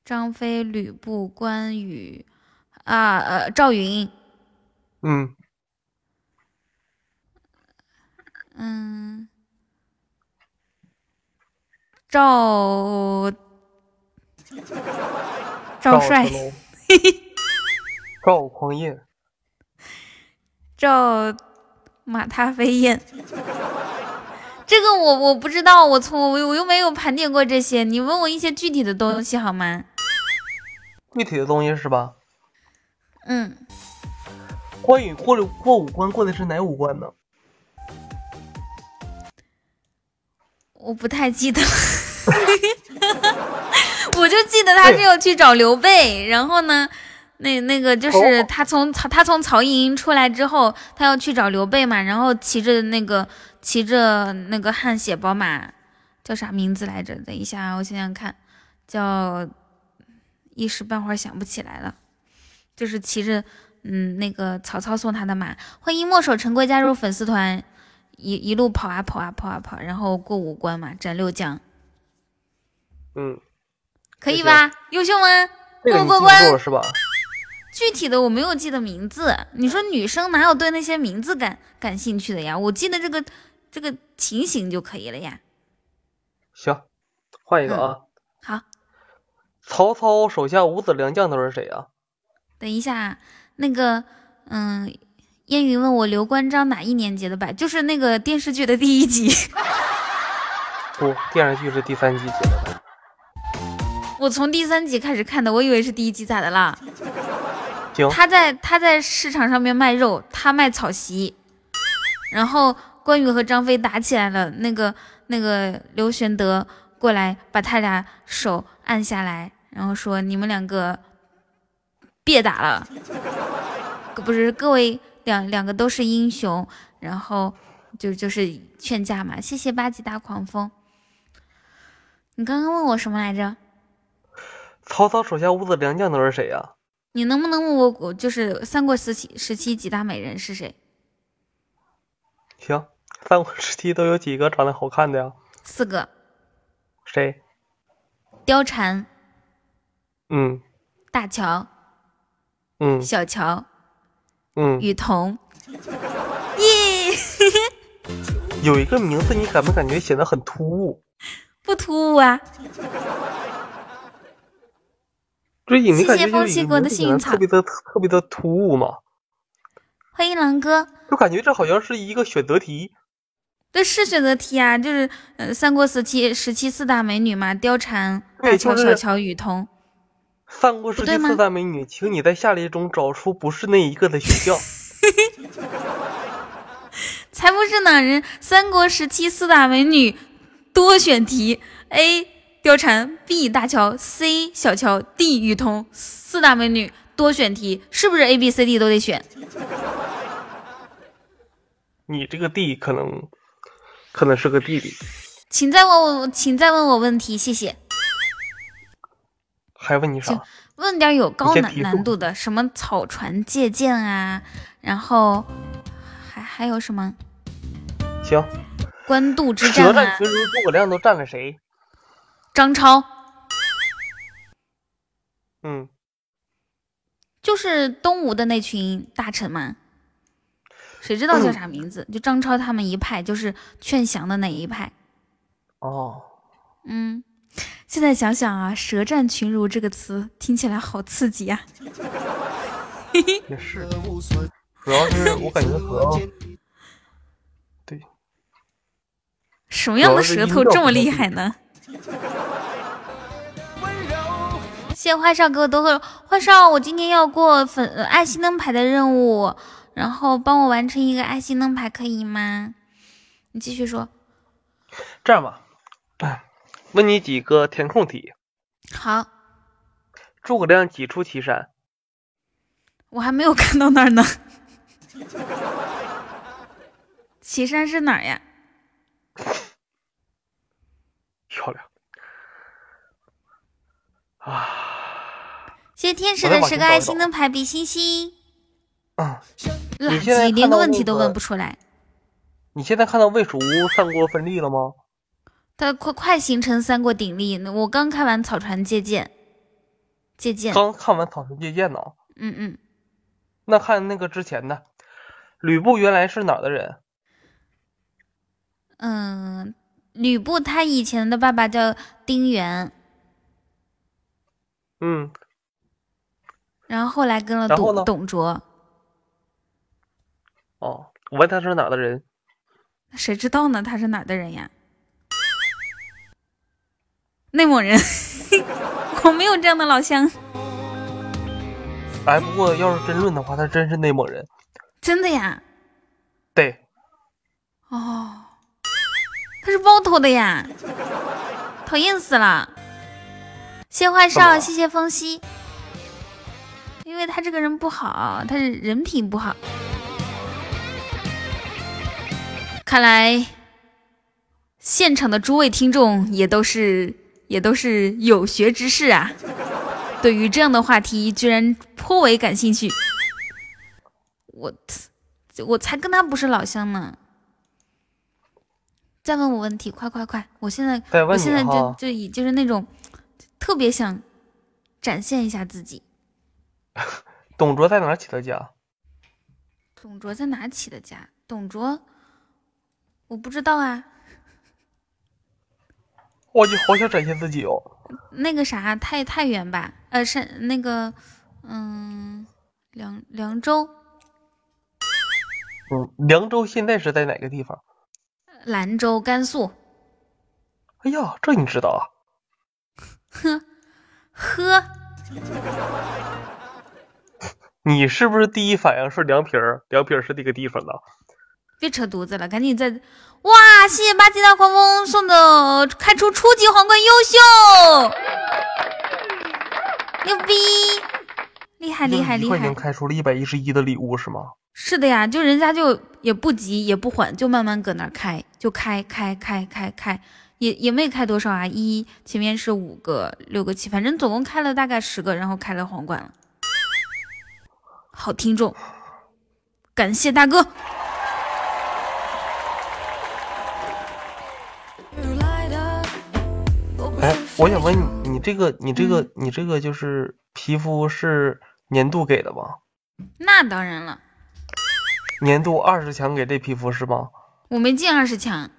张飞、吕布、关羽，啊呃，赵云，嗯，嗯，赵 赵帅赵匡胤，赵马踏飞燕。这个我我不知道，我从我我又没有盘点过这些，你问我一些具体的东西好吗？具体的东西是吧？嗯，关羽过了过五关，过的是哪五关呢？我不太记得，我就记得他是要去找刘备，然后呢，那那个就是哦他从曹他从曹营出来之后，他要去找刘备嘛，然后骑着那个骑着那个汗血宝马，叫啥名字来着？等一下啊，我想想看，叫一时半会儿想不起来了，就是骑着嗯那个曹操送他的马。欢迎墨守成规加入粉丝团。一一路跑啊跑啊跑啊跑，然后过五关嘛，斩六将，嗯，可以吧？优秀吗？过不过关？是吧？具体的我没有记得名字。你说女生哪有对那些名字感感兴趣的呀？我记得这个这个情形就可以了呀。行，换一个啊。好，曹操手下五子良将都是谁啊？等一下啊，那个嗯，烟云问我刘关张哪一年结的拜，就是那个电视剧的第一集。不，电视剧是第三集结的吧？我从第三集开始看的，我以为是第一集，咋的啦？他在他在市场上面卖肉，他卖草席，然后关羽和张飞打起来了，那个那个刘玄德过来把他俩手按下来，然后说你们两个别打了，不是各位两两个都是英雄，然后就就是劝架嘛。谢谢八级大狂风，你刚刚问我什么来着？曹操手下五子良将都是谁呀、你能不能问我，我就是三国时期时期几大美人是谁？行，三国时期都有几个长得好看的呀？四个：谁？貂蝉、嗯大乔、嗯小乔、嗯，雨桐。耶，有一个名字你感不感觉显得很突兀？不突兀啊！谢谢风起国的幸运草特别的特别的突兀嘛？欢迎狼哥。就感觉这好像是一个选择题。对，是选择题啊，就是呃，三国时期时期四大美女嘛，貂蝉、大对乔、小乔、雨桐。三国时期四大美女，请你在下列中找出不是那一个的选项。才不是呢！人三国时期四大美女多选题：A. 貂蝉，B. 大乔，C. 小乔，D. 雨桐。四大美女多选题，是不是 A、B、C、D 都得选？你这个 D 可能可能是个弟弟，请再问我，请再问我问题，谢谢。还问你啥？问点有高难难度的，什么草船借箭啊，然后还还有什么？行，官渡之舌战啊，战群儒，诸葛亮都占了谁？张超嗯，就是东吴的那群大臣嘛，谁知道叫啥名字？就张超他们一派，就是劝降的那一派。哦，嗯，现在想想啊，“舌战群儒”这个词听起来好刺激啊！也是，主要是我感觉和 对什么样的舌头这么厉害呢？谢谢花少给我多喝花少，我今天要过粉呃爱心灯牌的任务，然后帮我完成一个爱心灯牌，可以吗？你继续说。这样吧，问你几个填空题。好，诸葛亮几出祁山？我还没有看到那儿呢。祁山是哪儿呀？漂亮啊！谢谢天使的十个爱心灯牌，比心心。嗯，垃你现在圾，连个问题都问不出来。你现在看到魏蜀吴三国分立了吗？它快快形成三国鼎立，我刚看完草船借箭，借箭，刚看完《草船借箭》呢。嗯嗯，那看那个之前的，吕布原来是哪儿的人？嗯，吕布他以前的爸爸叫丁原，嗯，然后后来跟了董董卓，哦，我问他是哪的人，谁知道呢？他是哪的人呀？内蒙人，我没有这样的老乡，哎，不过要是真论的话，他真是内蒙人。真的呀？对，哦，他是包头的呀，讨厌死了！谢花少，谢谢风夕，因为他这个人不好，他是人品不好。看来现场的诸位听众也都是也都是有学之士啊，对于这样的话题居然颇为感兴趣。我我才跟他不是老乡呢。再问我问题，快快快！我现在我现在就就以就是那种特别想展现一下自己。董卓在哪儿起的家？董卓在哪起的家？董卓，我不知道啊。我就好想展现自己哦。那个啥，太太原吧？呃，是那个，嗯，凉凉州、嗯，凉州现在是在哪个地方？兰州、甘肃。哎呀，这你知道啊？呵，呵 你是不是第一反应是凉皮儿？凉皮儿是那个地方的？别扯犊子了，赶紧再哇！谢谢八级大狂风送的开出初级皇冠，优秀，牛逼，厉害厉害厉害一块钱！开出了一百一十一的礼物是吗？是的呀，就人家就也不急也不缓，就慢慢搁那儿开，就开开开开开，也也没开多少啊，一前面是五个、六个、七，反正总共开了大概十个，然后开了皇冠了。好听众，感谢大哥。哎，我想问你，你这个，你这个，你这个就是皮肤是年度给的吗？那当然了，年度二十强给这皮肤是吗？我没进二十强，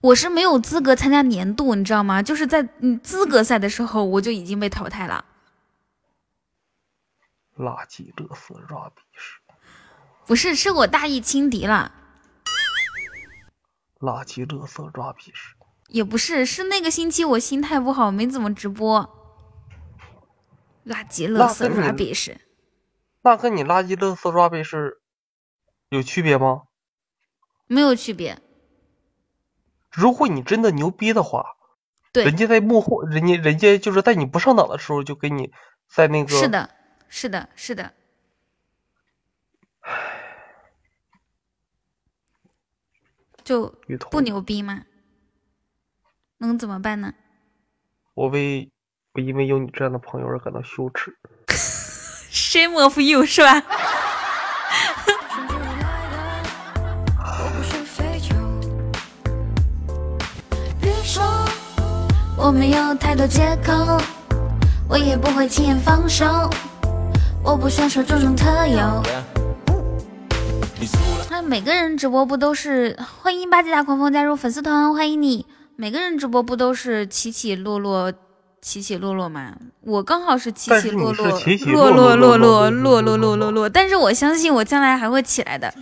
我是没有资格参加年度，你知道吗？就是在嗯资格赛的时候，我就已经被淘汰了。垃圾乐色 rubbish，不是，是我大意轻敌了。垃圾乐色 rubbish。也不是，是那个星期我心态不好，没怎么直播。垃圾、垃圾、那跟你 rubbish，那跟你垃圾乐色 rubbish 有区别吗？没有区别。如果你真的牛逼的话，对人，家在幕后，人家人家就是在你不上档的时候就给你在那个是的，是的，是的。就不牛逼吗？能怎么办呢？我为我因为有你这样的朋友而感到羞耻。shame of you 是吧？我没有太多借口，我也不会轻言放手，我不想说这种特有。那每个人直播不都是欢迎八级大狂风加入粉丝团，欢迎你！每个人直播不都是起起落落、起起落落嘛？我刚好是起起落落，落落落落落落落落落。但是我相信我将来还会起来的，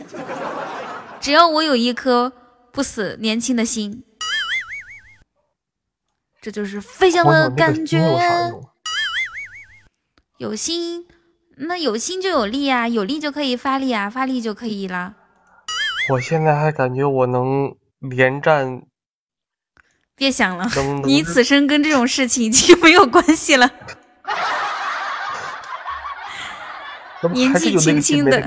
只要我有一颗不死年轻的心。这就是飞翔的感觉。有心，那有心就有力啊，有力就可以发力啊，发力就可以了。我现在还感觉我能连战。别想了，你此生跟这种事情已经没有关系了。年纪轻轻的，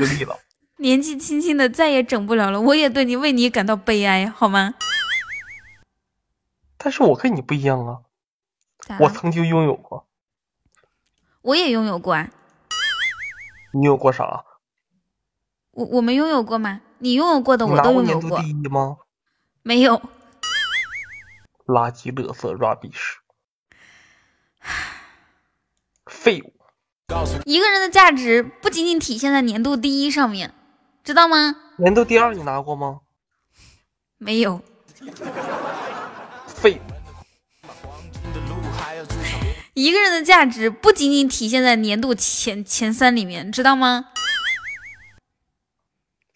年纪轻轻的再也整不了了。我也对你为你感到悲哀，好吗？但是我跟你不一样啊，我曾经拥有过，我也拥有过啊。你有过啥？我我们拥有过吗？你拥有过的我都拥有过。第一吗？没有。垃圾、垃圾、软逼屎，废物。一个人的价值不仅仅体现在年度第一上面，知道吗？年度第二你拿过吗？没有。废物。一个人的价值不仅仅体现在年度前前三里面，知道吗？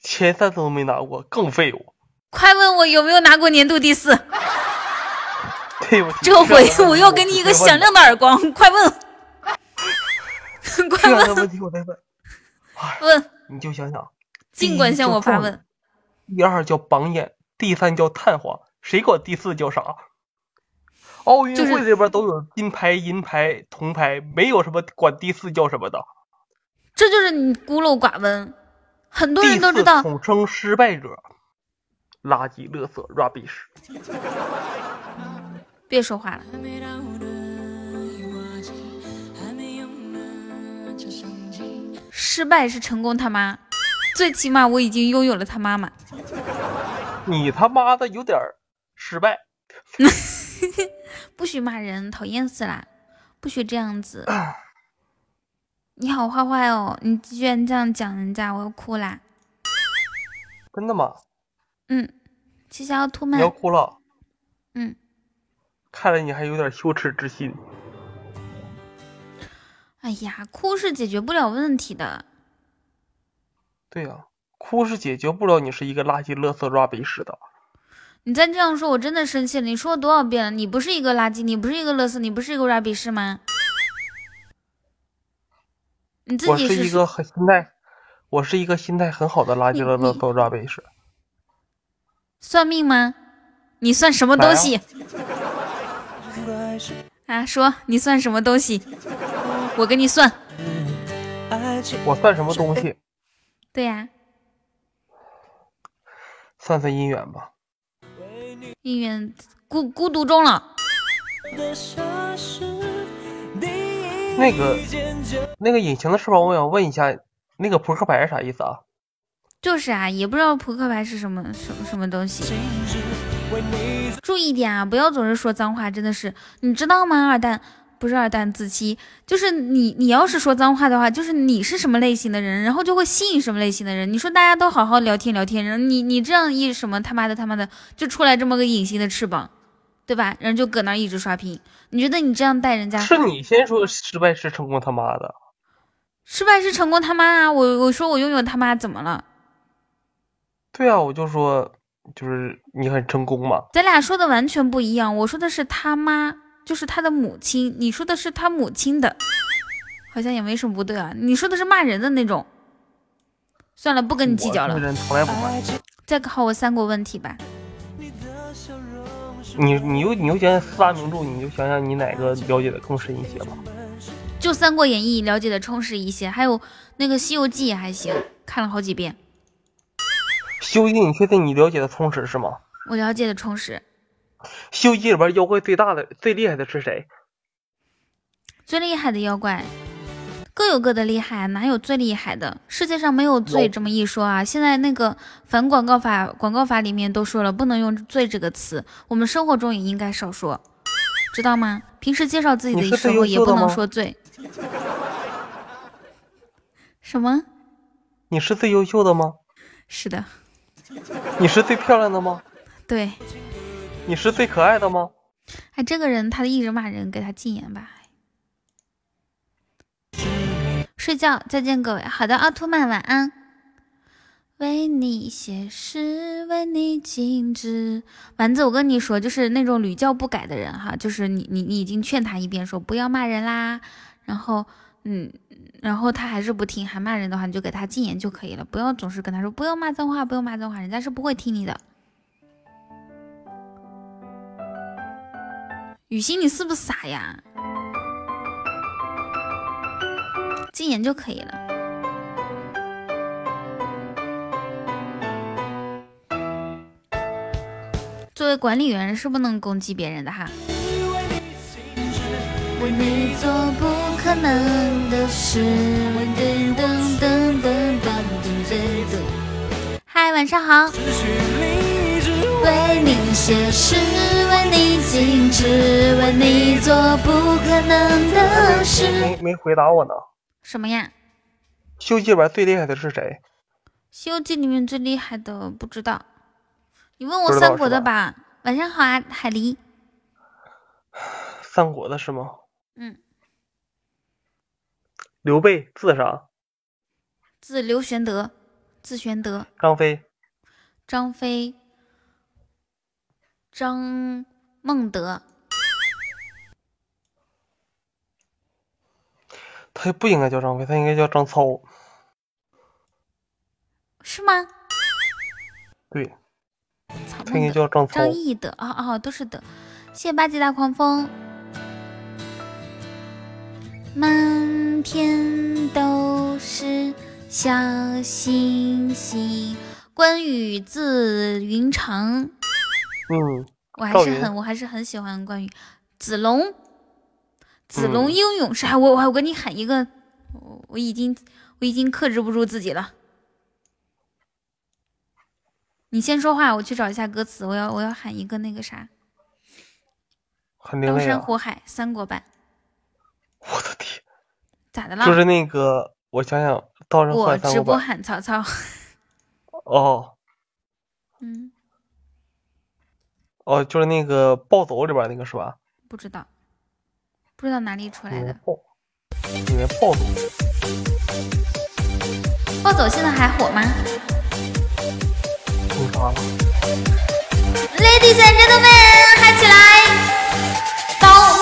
前三次都没拿过，更废物。快问我有没有拿过年度第四？对不起，这回我要给你一个响亮的耳光！快问，快问。问题我再问。问。你就想想，尽管向我发问。第二叫榜眼，第三叫探花，谁管第四叫啥？奥运会这边都有金牌、银牌、铜牌，没有什么管第四叫什么的。这就是你孤陋寡闻，很多人都知道。统称失败者，垃圾、垃圾、rubbish。别说话了。失败是成功他妈，最起码我已经拥有了他妈妈。你他妈的有点失败。不许骂人，讨厌死啦！不许这样子。你好坏坏哦！你居然这样讲人家，我要哭啦！真的吗？嗯。七小兔们。你要哭了。嗯。看来你还有点羞耻之心。哎呀，哭是解决不了问题的。对呀，哭是解决不了你是一个垃圾、垃圾、rubbish 的。你再这样说，我真的生气了。你说了多少遍了？你不是一个垃圾，你不是一个垃圾，你不是一个 rubbish 吗？你自己是一个很心态，我是一个心态很好的垃圾、垃圾、rubbish。算命吗？你算什么东西？啊，说你算什么东西？我给你算。我算什么东西？对呀，算算姻缘吧。姻缘孤孤独终老。那个那个隐形的翅膀，我想问一下，那个扑克牌是啥意思啊？就是啊，也不知道扑克牌是什么什么什么东西。注意点啊，不要总是说脏话，真的是，你知道吗？二蛋不是二蛋子期，就是你，你要是说脏话的话，就是你是什么类型的人，然后就会吸引什么类型的人。你说大家都好好聊天聊天，然后你你这样一什么他妈的他妈的就出来这么个隐形的翅膀，对吧？然后就搁那一直刷屏。你觉得你这样带人家？是你先说失败是成功他妈的，失败是成功他妈啊！我我说我拥有他妈怎么了？对啊，我就说。就是你很成功嘛？咱俩说的完全不一样。我说的是他妈，就是他的母亲。你说的是他母亲的，好像也没什么不对啊。你说的是骂人的那种。算了，不跟你计较了。人从来不骂再考我三国问题吧。你你又你又讲四大名著，你就想想你哪个了解的更深一些吧。就《三国演义》了解的充实一些，还有那个《西游记》也还行，看了好几遍。西游记，你确定你了解的充实是吗？我了解的充实。修一里边妖怪最大的、最厉害的是谁？最厉害的妖怪各有各的厉害，哪有最厉害的？世界上没有最这么一说啊！现在那个反广告法，广告法里面都说了不能用“最”这个词，我们生活中也应该少说。知道吗？平时介绍自己的时候也不能说最。什么？你是最优秀的吗？是的，你是最漂亮的吗？对。你是最可爱的吗？哎，这个人他一直骂人，给他禁言吧。睡觉，再见各位。好的，奥特曼晚安。为你写诗，为你静止。丸子，我跟你说，就是那种屡教不改的人哈，就是你你你已经劝他一遍，说不要骂人啦，然后嗯，然后他还是不听，还骂人的话，你就给他禁言就可以了，不要总是跟他说不要骂脏话，不要骂脏话，人家是不会听你的。雨欣，你是不是傻呀？禁言就可以了。作为管理员是不能攻击别人的哈。为你做不可能的事。噔噔噔噔噔噔噔。嗨，晚上好。为你写诗，为你静止，为你做不可能的事。没没回答我呢。什么呀？西游记里边最厉害的是谁？西游记里面最厉害的不知道，你问我三国的吧。晚上好啊，海狸。三国的是吗？嗯，刘备字啥？字刘玄德，字玄德。张飞。张飞。张孟德。他不应该叫张飞，他应该叫张操。是吗？对，他应该。叫张操。张翼德，啊啊，都是德。谢谢八级大狂风。满天都是小星星。关羽字云长，嗯，我还是很我还是很喜欢关羽。子龙，子龙嗯英勇是，哎我我我跟你喊一个，我我已经我已经克制不住自己了。你先说话，我去找一下歌词。我要我要喊一个那个啥，刀！山火海三国版，我的天，咋的了？就是那个，我想想，到时候我直播喊曹操。哦 嗯，哦，就是那个暴走里边那个是吧？不知道，不知道哪里出来的。里面暴，里面暴走，暴走现在还火吗听啥了？？Ladies and gentlemen，嗨起来！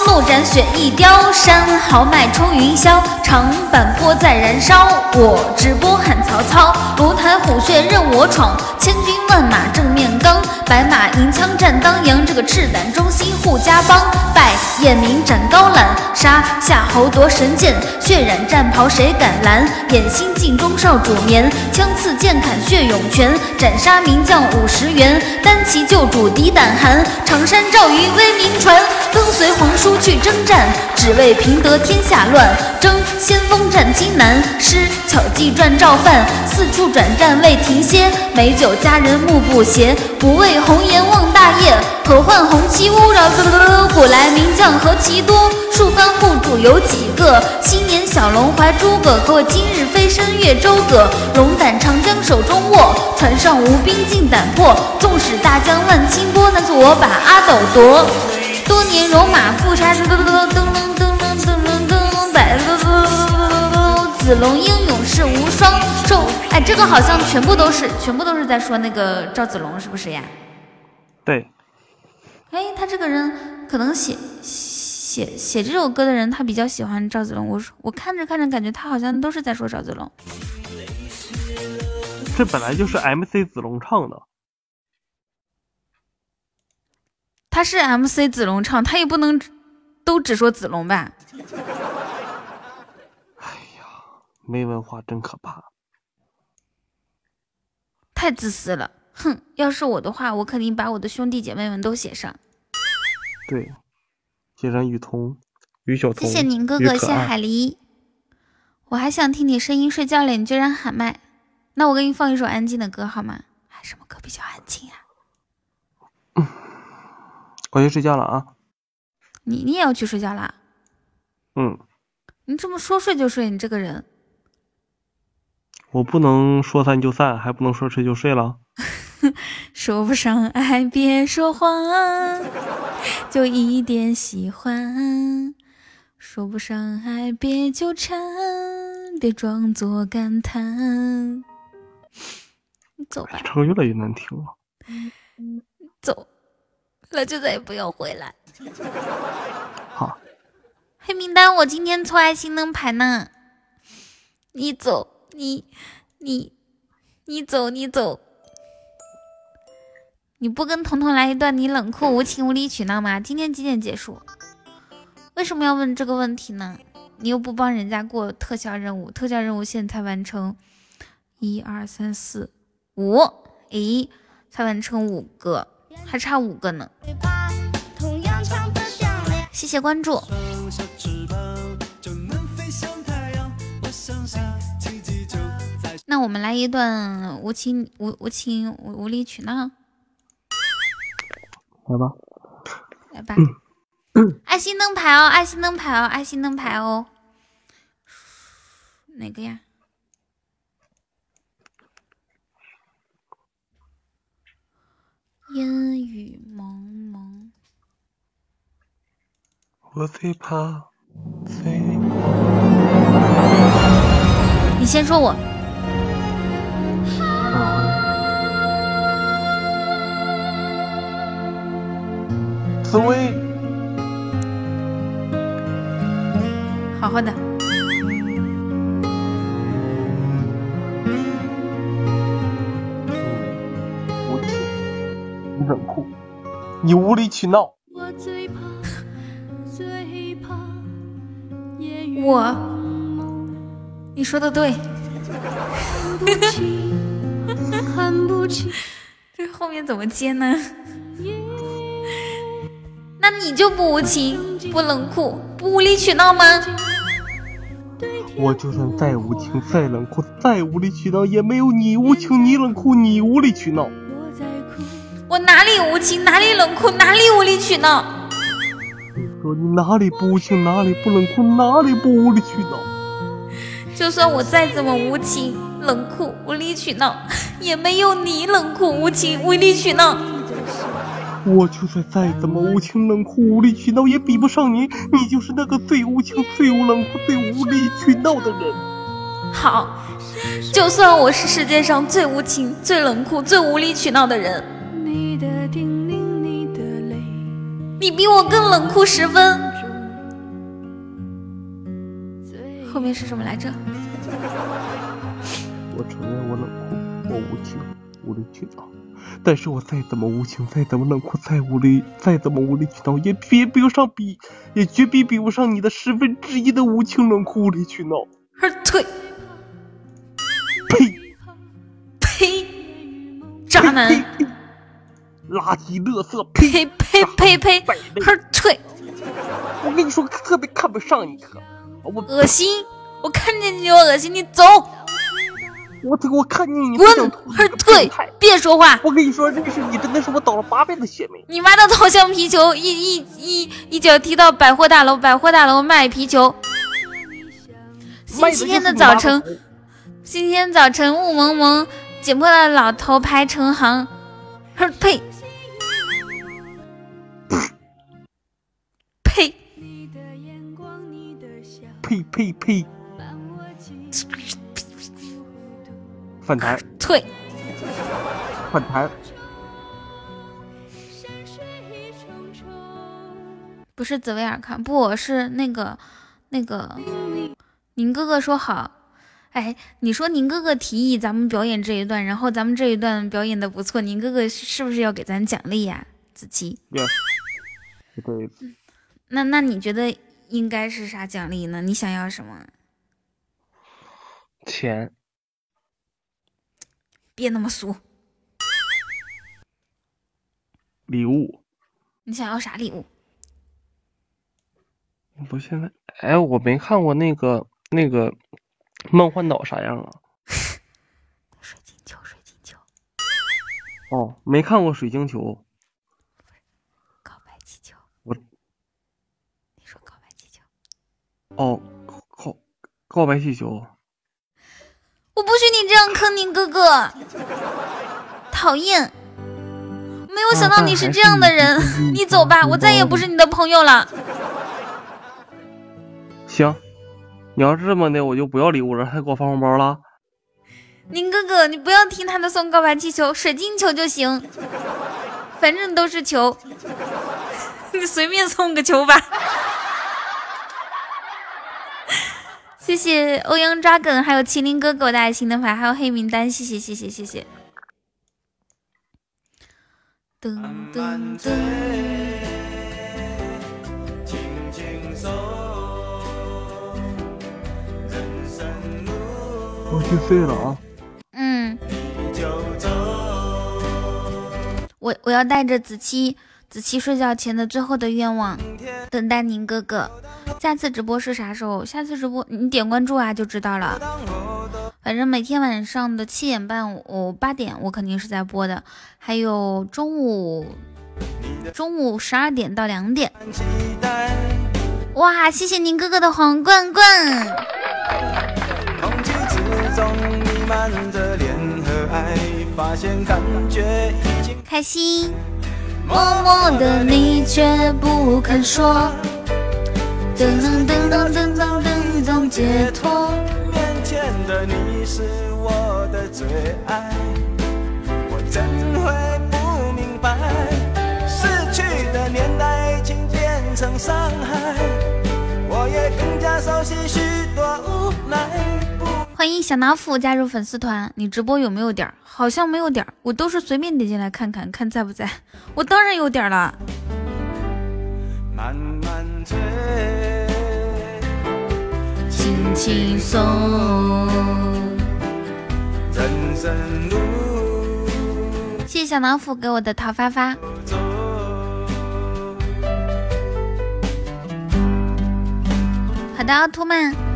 刀怒斩雪一雕，山豪迈冲云霄，长坂坡在燃烧。我直播喊曹操，龙潭虎穴任我闯，千军万马正面刚，白马银枪战当阳。这个赤胆忠心护家邦，拜雁鸣斩高览，杀夏侯夺神剑，血染战袍谁敢拦？眼心镜中少主眠，枪刺剑砍血涌泉，斩杀名将五十员，单骑救主敌胆寒，常山赵云威名传，跟随皇叔去征战，只为平得天下乱。争先锋战荆南，施巧计赚赵范，四处转战未停歇，美酒佳人目不斜，不为红颜望大业，可换红旗勿扰。哥，古来名将何其多，数方户主有几个？青年小龙怀诸葛，可我今日飞身越周葛。龙胆长江手中握，船上无兵尽胆破。纵使大江万顷波，难阻我把阿斗夺。多年戎马覆沙洲，哥哥噔噔噔噔噔噔噔，百哥哥子龙英勇是无双。哎，这个好像全部都是，全部都是在说那个赵子龙，是不是呀？对，哎，他这个人可能写写写这首歌的人，他比较喜欢赵子龙。我说我看着看着，感觉他好像都是在说赵子龙。这本来就是 MC 子龙唱的。他是 MC 子龙唱，他也不能都只说子龙吧？哎呀没文化真可怕。太自私了，哼！要是我的话，我肯定把我的兄弟姐妹们都写上。对，写上雨桐、于小彤。谢谢宁哥哥，谢谢海狸。我还想听你声音睡觉嘞，你居然喊麦。那我给你放一首安静的歌好吗？还什么歌比较安静呀、我去睡觉了啊。你你也要去睡觉啦？嗯，你这么说睡就睡，你这个人。我不能说散就散，还不能说睡就睡了。说不上爱，别说谎，就一点喜欢。说不上爱，别纠缠，别装作感叹。你走吧，唱歌越来越难听了。走那就再也不要回来。好，黑名单，我今天抽爱心灯牌呢。你走，你你你走，你走。你不跟彤彤来一段你冷酷无情无理取闹吗？今天几点结束？为什么要问这个问题呢？你又不帮人家过特效任务，特效任务现在才完成一二三四五，诶，才完成五个，还差五个呢。谢谢关注。那我们来一段无情无无情无理取闹。来吧，来吧，爱心灯牌哦，爱心灯牌哦，爱心灯牌哦，哪个呀？烟雨蒙蒙，我最怕最。你先说我。紫薇，好好的。无情，你冷酷，你无理取闹。我，你说的对。这后面怎么接呢？那你就不无情、不冷酷、不无理取闹吗？我就算再无情、再冷酷、再无理取闹，也没有你无情、你冷酷、你无理取闹。我哪里无情，哪里冷酷，哪里无理取闹？你说你哪里不无情，哪里不冷酷，哪里不无理取闹？就算我再怎么无情、冷酷、无理取闹，也没有你冷酷无情、无理取闹。我就算再怎么无情冷酷无理取闹，也比不上你。你就是那个最无情、最无冷酷、最无理取闹的人。好，就算我是世界上最无情、最冷酷、最无理取闹的人，你比我更冷酷十分。后面是什么来着？我承认我冷酷，我无情，无理取闹。但是我再怎么无情，再怎么冷酷，再无理，再怎么无理取闹，也别比不上比，也绝逼比不上你的十分之一的无情冷酷无理取闹。而退，呸呸，渣男，垃圾垃圾，呸呸呸呸呸，而退。我跟你说，特别看不上你，可我恶心，我看见你就恶心，你走。我这我看你，你滚！退！别说话！我跟你说，认识你真的是我倒了八辈子血霉。你妈的头像皮球，一一一一脚踢到百货大楼，百货大楼卖皮球。星期天的早晨，星期天早晨雾蒙蒙，捡破的老头排成行。呸！呸！呸呸呸！反弹，退，反弹，不是紫薇尔康，不是那个那个，宁哥哥说好，哎，你说宁哥哥提议咱们表演这一段，然后咱们这一段表演的不错，宁哥哥是不是要给咱奖励呀？子琪，yes，对，那那你觉得应该是啥奖励呢？你想要什么？钱。别那么俗。礼物，你想要啥礼物？我现在，哎，我没看过那个那个梦幻岛啥样啊？水晶球，水晶球。哦，没看过水晶球。告白气球。我你说告白气球哦，告告白气球。我不许你这样坑宁哥哥，讨厌！没有想到你是这样的人，你走吧，我再也不是你的朋友了。行，你要是这么的，我就不要礼物了，还给我发红包了。宁哥哥，你不要听他的送告白气球，水晶球就行，反正都是球，你随便送个球吧。谢谢欧阳抓梗，还有麒麟哥哥的爱心灯牌，还有黑名单，谢谢谢谢谢谢。噔噔噔。我去睡了啊。嗯。我我要带着子期。子期睡觉前的最后的愿望，等待您哥哥。下次直播是啥时候？下次直播你点关注啊，就知道了。反正每天晚上的七点半，我八点我肯定是在播的。还有中午，中午十二点到两点。哇，谢谢您哥哥的黄罐罐。开心。默默的你却不肯说，噔噔噔噔噔噔噔噔解脱。面前的你是我的最爱，我怎会不明白？逝去的年代，爱情变成伤害，我也更加熟悉许多无奈。欢迎小老虎加入粉丝团，你直播有没有点儿？好像没有点儿，我都是随便点进来看看，看在不在。我当然有点了。轻轻松，谢谢小老虎给我的桃发发。好的，奥特曼。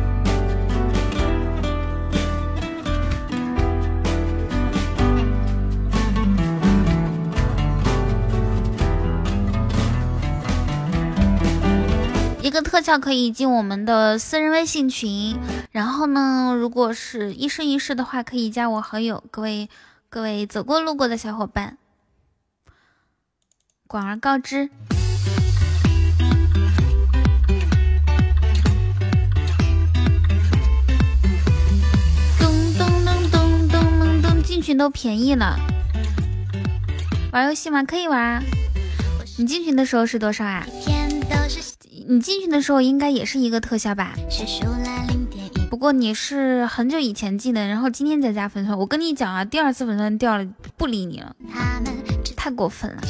一个特效可以进我们的私人微信群，然后呢，如果是一生一世的话，可以加我好友。各位各位走过路过的小伙伴，广而告之。咚咚咚咚咚咚咚，进群都便宜了。玩游戏吗？可以玩啊。你进群的时候是多少啊？你进去的时候应该也是一个特效吧？不过你是很久以前进的，然后今天再加粉钻。我跟你讲啊，第二次粉钻掉了，不理你了，太过分了。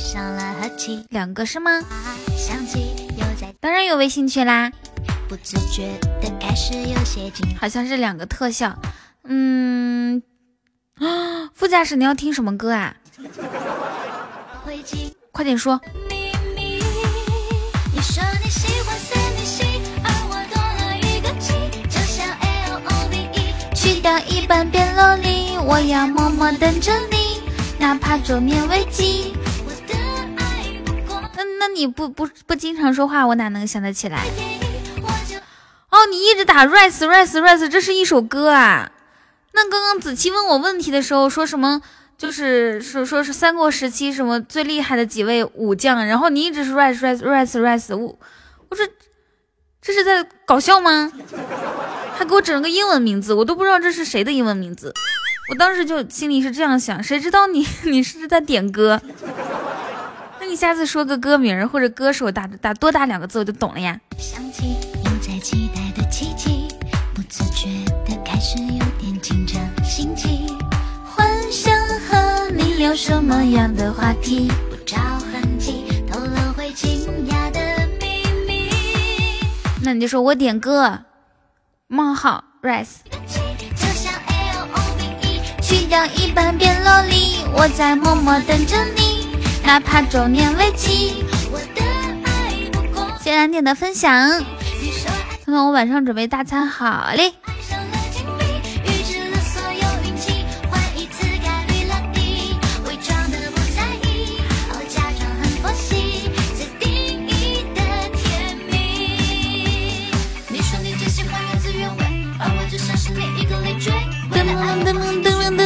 两个是吗？当然有微信群啦。好像是两个特效。嗯，副驾驶你要听什么歌啊？快点说。去掉一半变萝莉，我要默默等着你，哪怕桌面危机。那那你不不不经常说话，我哪能想得起来？哦，你一直打 rise rise rise，这是一首歌啊。那刚刚子期问我问题的时候说什么？就是说说是三国时期什么最厉害的几位武将，然后你一直是 rise rise rise rise，我我说这是在搞笑吗？还给我整了个英文名字，我都不知道这是谁的英文名字。我当时就心里是这样想，谁知道你 你是在点歌？那你下次说个歌名或者歌手打打多打两个字我就懂了呀。有什么样的话题？不着痕迹，透露会惊讶的秘密。那你就说我点歌，冒号 rise。去掉一半变萝莉，我在默默等着你，哪怕中年危机。谢谢蓝点的分享，看看我晚上准备大餐，好嘞。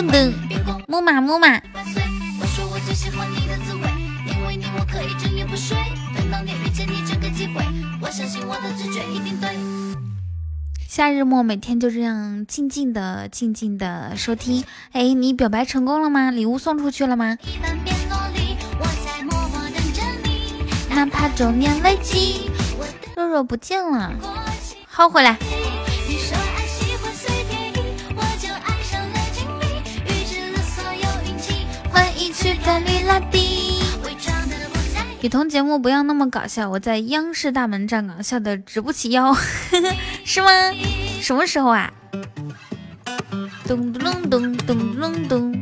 噔噔，木马木马。夏日末每天就这样静静的、静静的收听。哎，你表白成功了吗？礼物送出去了吗？哪怕周年累积，肉肉不见了，薅回来。雨桐节目不要那么搞笑，我在央视大门站岗，笑得直不起腰，是吗？什么时候啊？咚咚咚咚咚咚。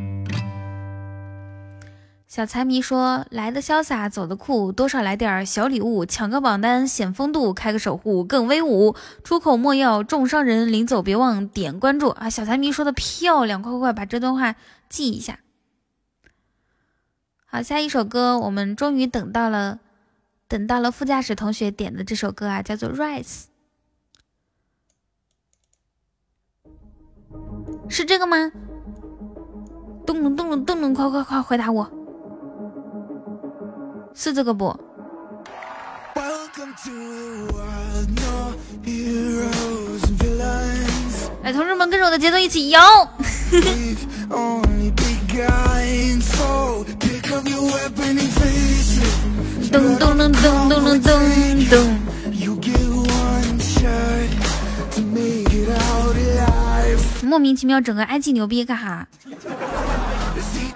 小财迷说：“来的潇洒，走的酷，多少来点小礼物，抢个榜单显风度，开个守护更威武。出口莫要重伤人，临走别忘点关注啊！”小财迷说的漂亮，快快快把这段话记一下。好，下一首歌我们终于等到了，等到了副驾驶同学点的这首歌啊，叫做《Rise》，是这个吗？咚咚咚咚咚咚，快快快回答我！是这个不？来，同志们，跟着我的节奏一起摇！咚咚咚咚咚咚咚！莫名其妙，整个埃及牛逼干哈？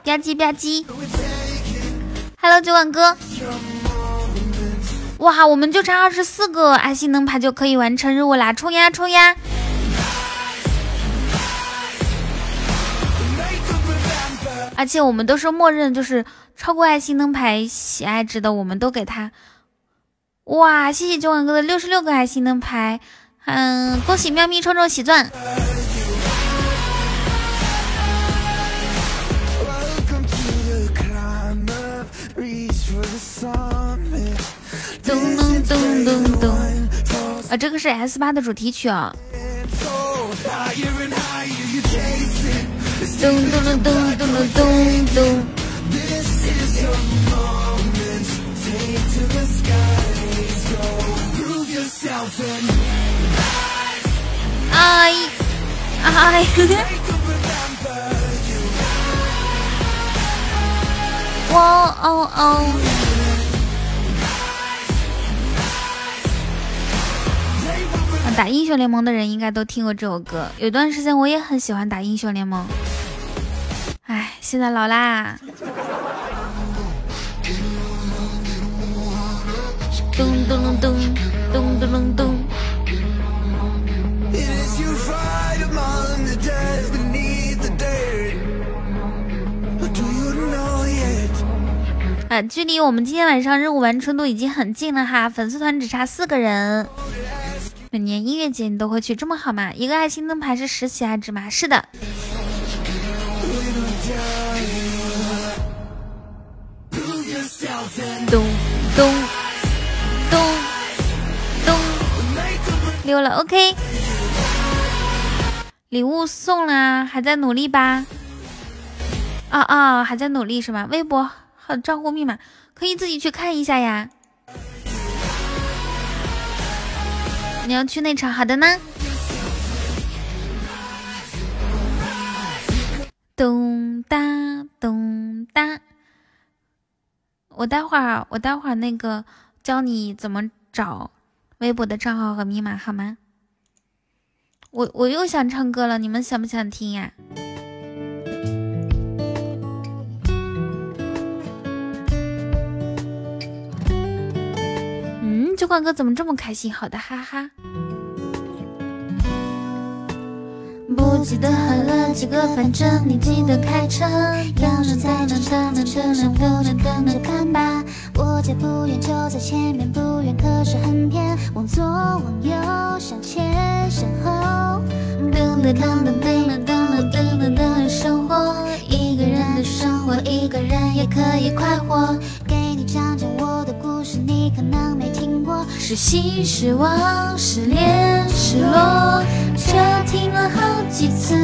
吧唧吧唧！Hello，九万哥，哇，我们就差二十四个爱心灯牌就可以完成任务啦！冲呀冲呀！而且我们都是默认，就是超过爱心灯牌喜爱值的，我们都给他。哇，谢谢九万哥的六十六个爱心灯牌，嗯，恭喜喵咪抽中喜钻。咚咚咚咚咚！啊，这个是 S 八的主题曲啊！咚咚咚咚咚咚咚咚！哎哎！哇哦哦！打英雄联盟的人应该都听过这首歌，有段时间我也很喜欢打英雄联盟。哎，现在老啦。咚咚咚咚咚咚咚。啊，距离我们今天晚上任务完成度已经很近了哈，粉丝团只差四个人。每年音乐节你都会去，这么好吗？一个爱心灯牌是十喜爱值吗？是的。咚咚咚丢了，OK。礼物送了，还在努力吧？啊啊，还在努力是吧？微博和账户密码可以自己去看一下呀。你要去那场，好的呢。咚哒咚哒，我待会儿我待会儿那个教你怎么找微博的账号和密码，好吗？我我又想唱歌了，你们想不想听呀？嗯这款歌怎么这么开心？好的，哈哈。不记得喝了几个，反正你记得开车。要是在车上的车上都能跟着看吧。我家不远，就在前面，不远可是很偏。往左往右，向前向后。噔噔噔噔噔噔噔噔噔噔，生活，一个人的生活，一个人也可以快活。给你讲讲我的故事，你可能没听过。是喜是望，失恋失落，车停了好几次，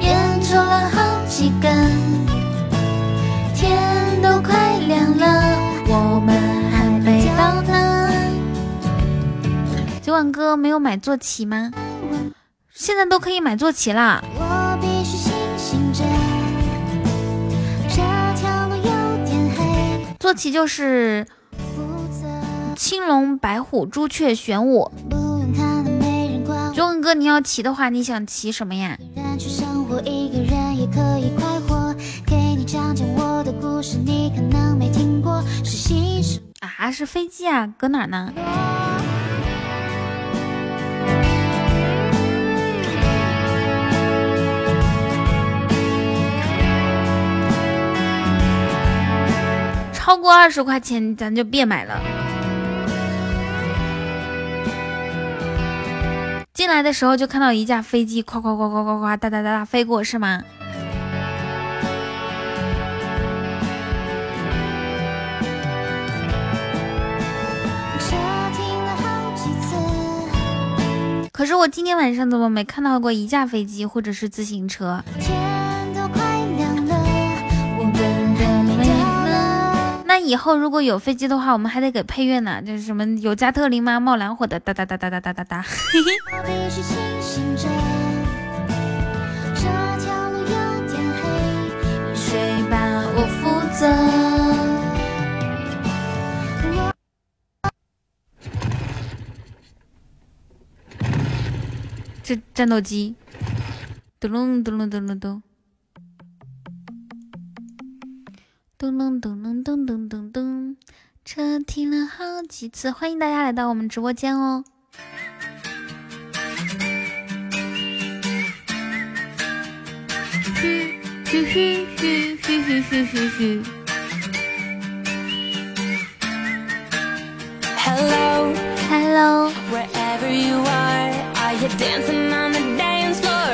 烟抽了好几根，天都快亮了，我们还没到呢。今晚哥没有买坐骑吗？现在都可以买坐骑啦。坐骑就是青龙、白虎、朱雀、玄武。东哥，你要骑的话，你想骑什么呀？啊，是飞机啊，搁哪呢？超过二十块钱，咱就别买了。进来的时候就看到一架飞机，夸夸夸夸夸夸，哒哒哒哒飞过，是吗？可是我今天晚上怎么没看到过一架飞机或者是自行车？那以后如果有飞机的话，我们还得给配乐呢，就是什么有加特林吗？冒蓝火的哒哒哒哒哒哒哒哒。这条路有点黑，谁把我负责？这战斗机，嘟隆嘟隆嘟隆咚，咚隆咚隆咚咚咚咚，车停了好几次，欢迎大家来到我们直播间哦。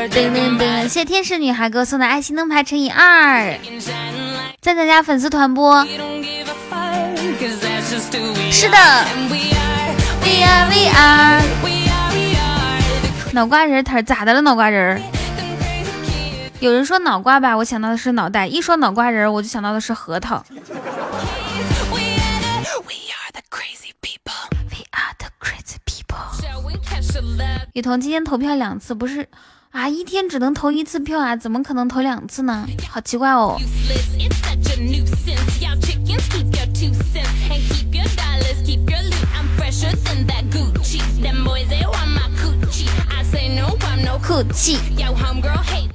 噔噔噔，谢天使女孩给我送的爱心灯牌乘以二，赞赞加粉丝团播。是的，脑瓜仁儿咋的了？脑瓜仁儿？有人说脑瓜吧，我想到的是脑袋；一说脑瓜仁儿，我就想到的是核桃。雨桐今天投票两次，不是啊一天只能投一次票啊怎么可能投两次呢？好奇怪哦。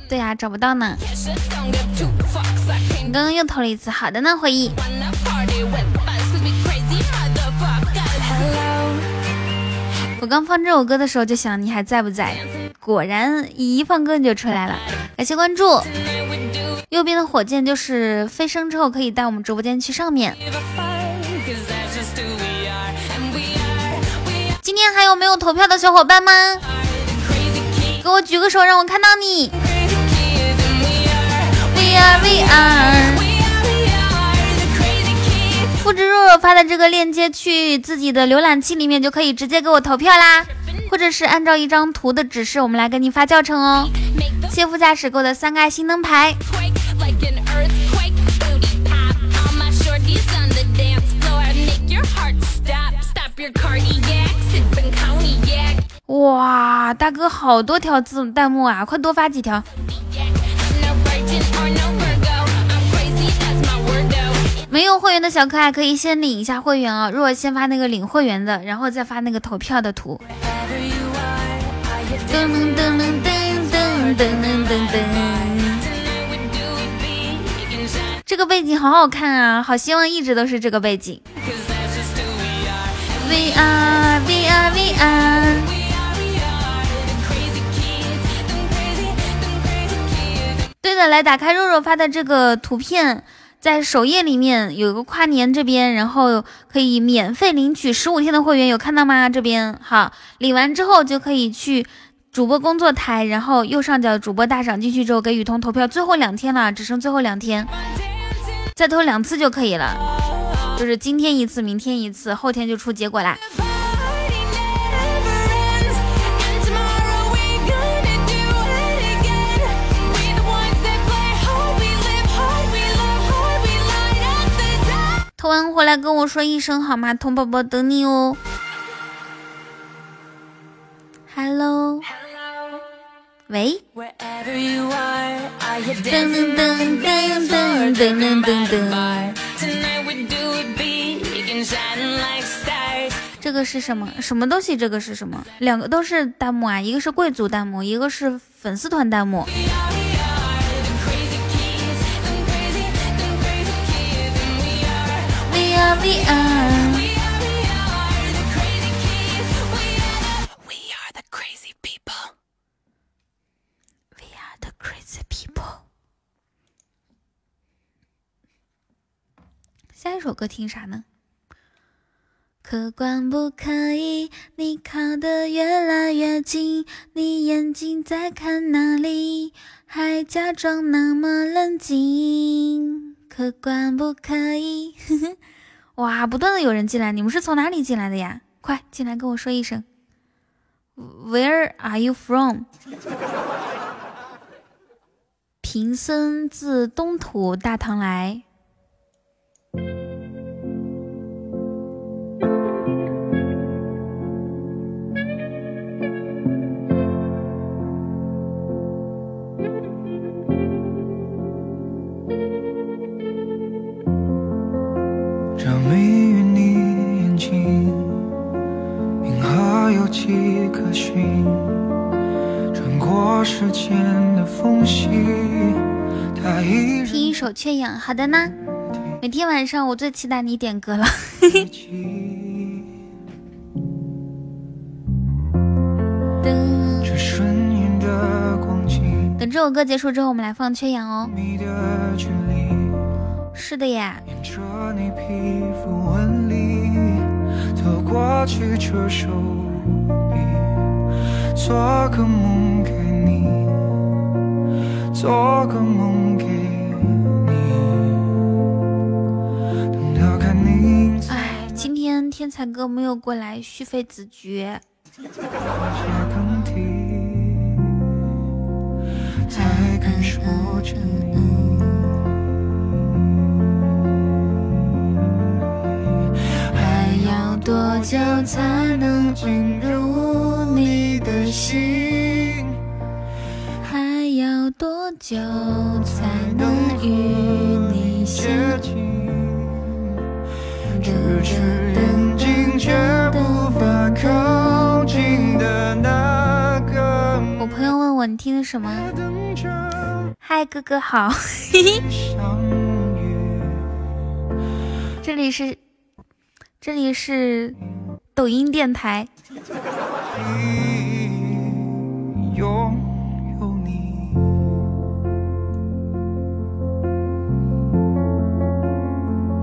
对呀，找不到呢。你 it's such a nuisance 我刚放这首歌的时候就想你还在不在？果然一放歌你就出来了，感谢关注。右边的火箭就是飞升之后可以带我们直播间去上面。今天还有没有投票的小伙伴吗？给我举个手，让我看到你。We are we are。复制肉肉发的这个链接，去自己的浏览器里面就可以直接给我投票啦。或者是按照一张图的指示，我们来给你发教程哦。谢副驾驶给我的三个爱心灯牌，哇，大哥好多条字弹幕啊，快多发几条。没有会员的小可爱可以先领一下会员哦，如果先发那个领会员的，然后再发那个投票的图。噔噔噔噔噔噔噔噔。这个背景好好看啊，好希望一直都是这个背景。对的，来打开肉肉发的这个图片。在首页里面有一个跨年这边，然后可以免费领取十五天的会员，有看到吗？这边好，领完之后就可以去主播工作台，然后右上角主播大赏进去之后给雨桐投票，最后两天了，只剩最后两天，再投两次就可以了，就是今天一次，明天一次，后天就出结果啦。喝完回来跟我说一声好吗？童宝宝等你哦。Hello，喂。噔噔噔噔噔噔噔噔噔。这个是什么什么东西？这个是什么？两个都是弹幕啊，一个是贵族弹幕，一个是粉丝团弹幕。Are, we are. We are, we are the crazy kids. We are the, we are the crazy people. We are the crazy people。下一首歌听啥呢？客观不可以，你靠得越来越近，你眼睛在看哪里？还假装那么冷静。客观不可以，哇！不断的有人进来，你们是从哪里进来的呀？快进来跟我说一声。Where are you from？贫僧自东土大唐来。迹可循，穿过时间的缝隙，它依然听一首《缺氧》，好的呢。每天晚上我最期待你点歌了。等这首歌结束之后，我们来放《缺氧》哦。是的呀，沿着你皮肤纹理，走过去这手臂，做个梦给你，做个梦给你，等到看你哎，今天天才哥没有过来续费子爵。街更替，在感受着你。多久才能进入你的心？还要多久才能与你相接近，咫尺远近却无法靠近的那个我朋友问我你听的什么？嗨，哥哥好，嘿嘿，这里是这里是抖音电台。拥有你，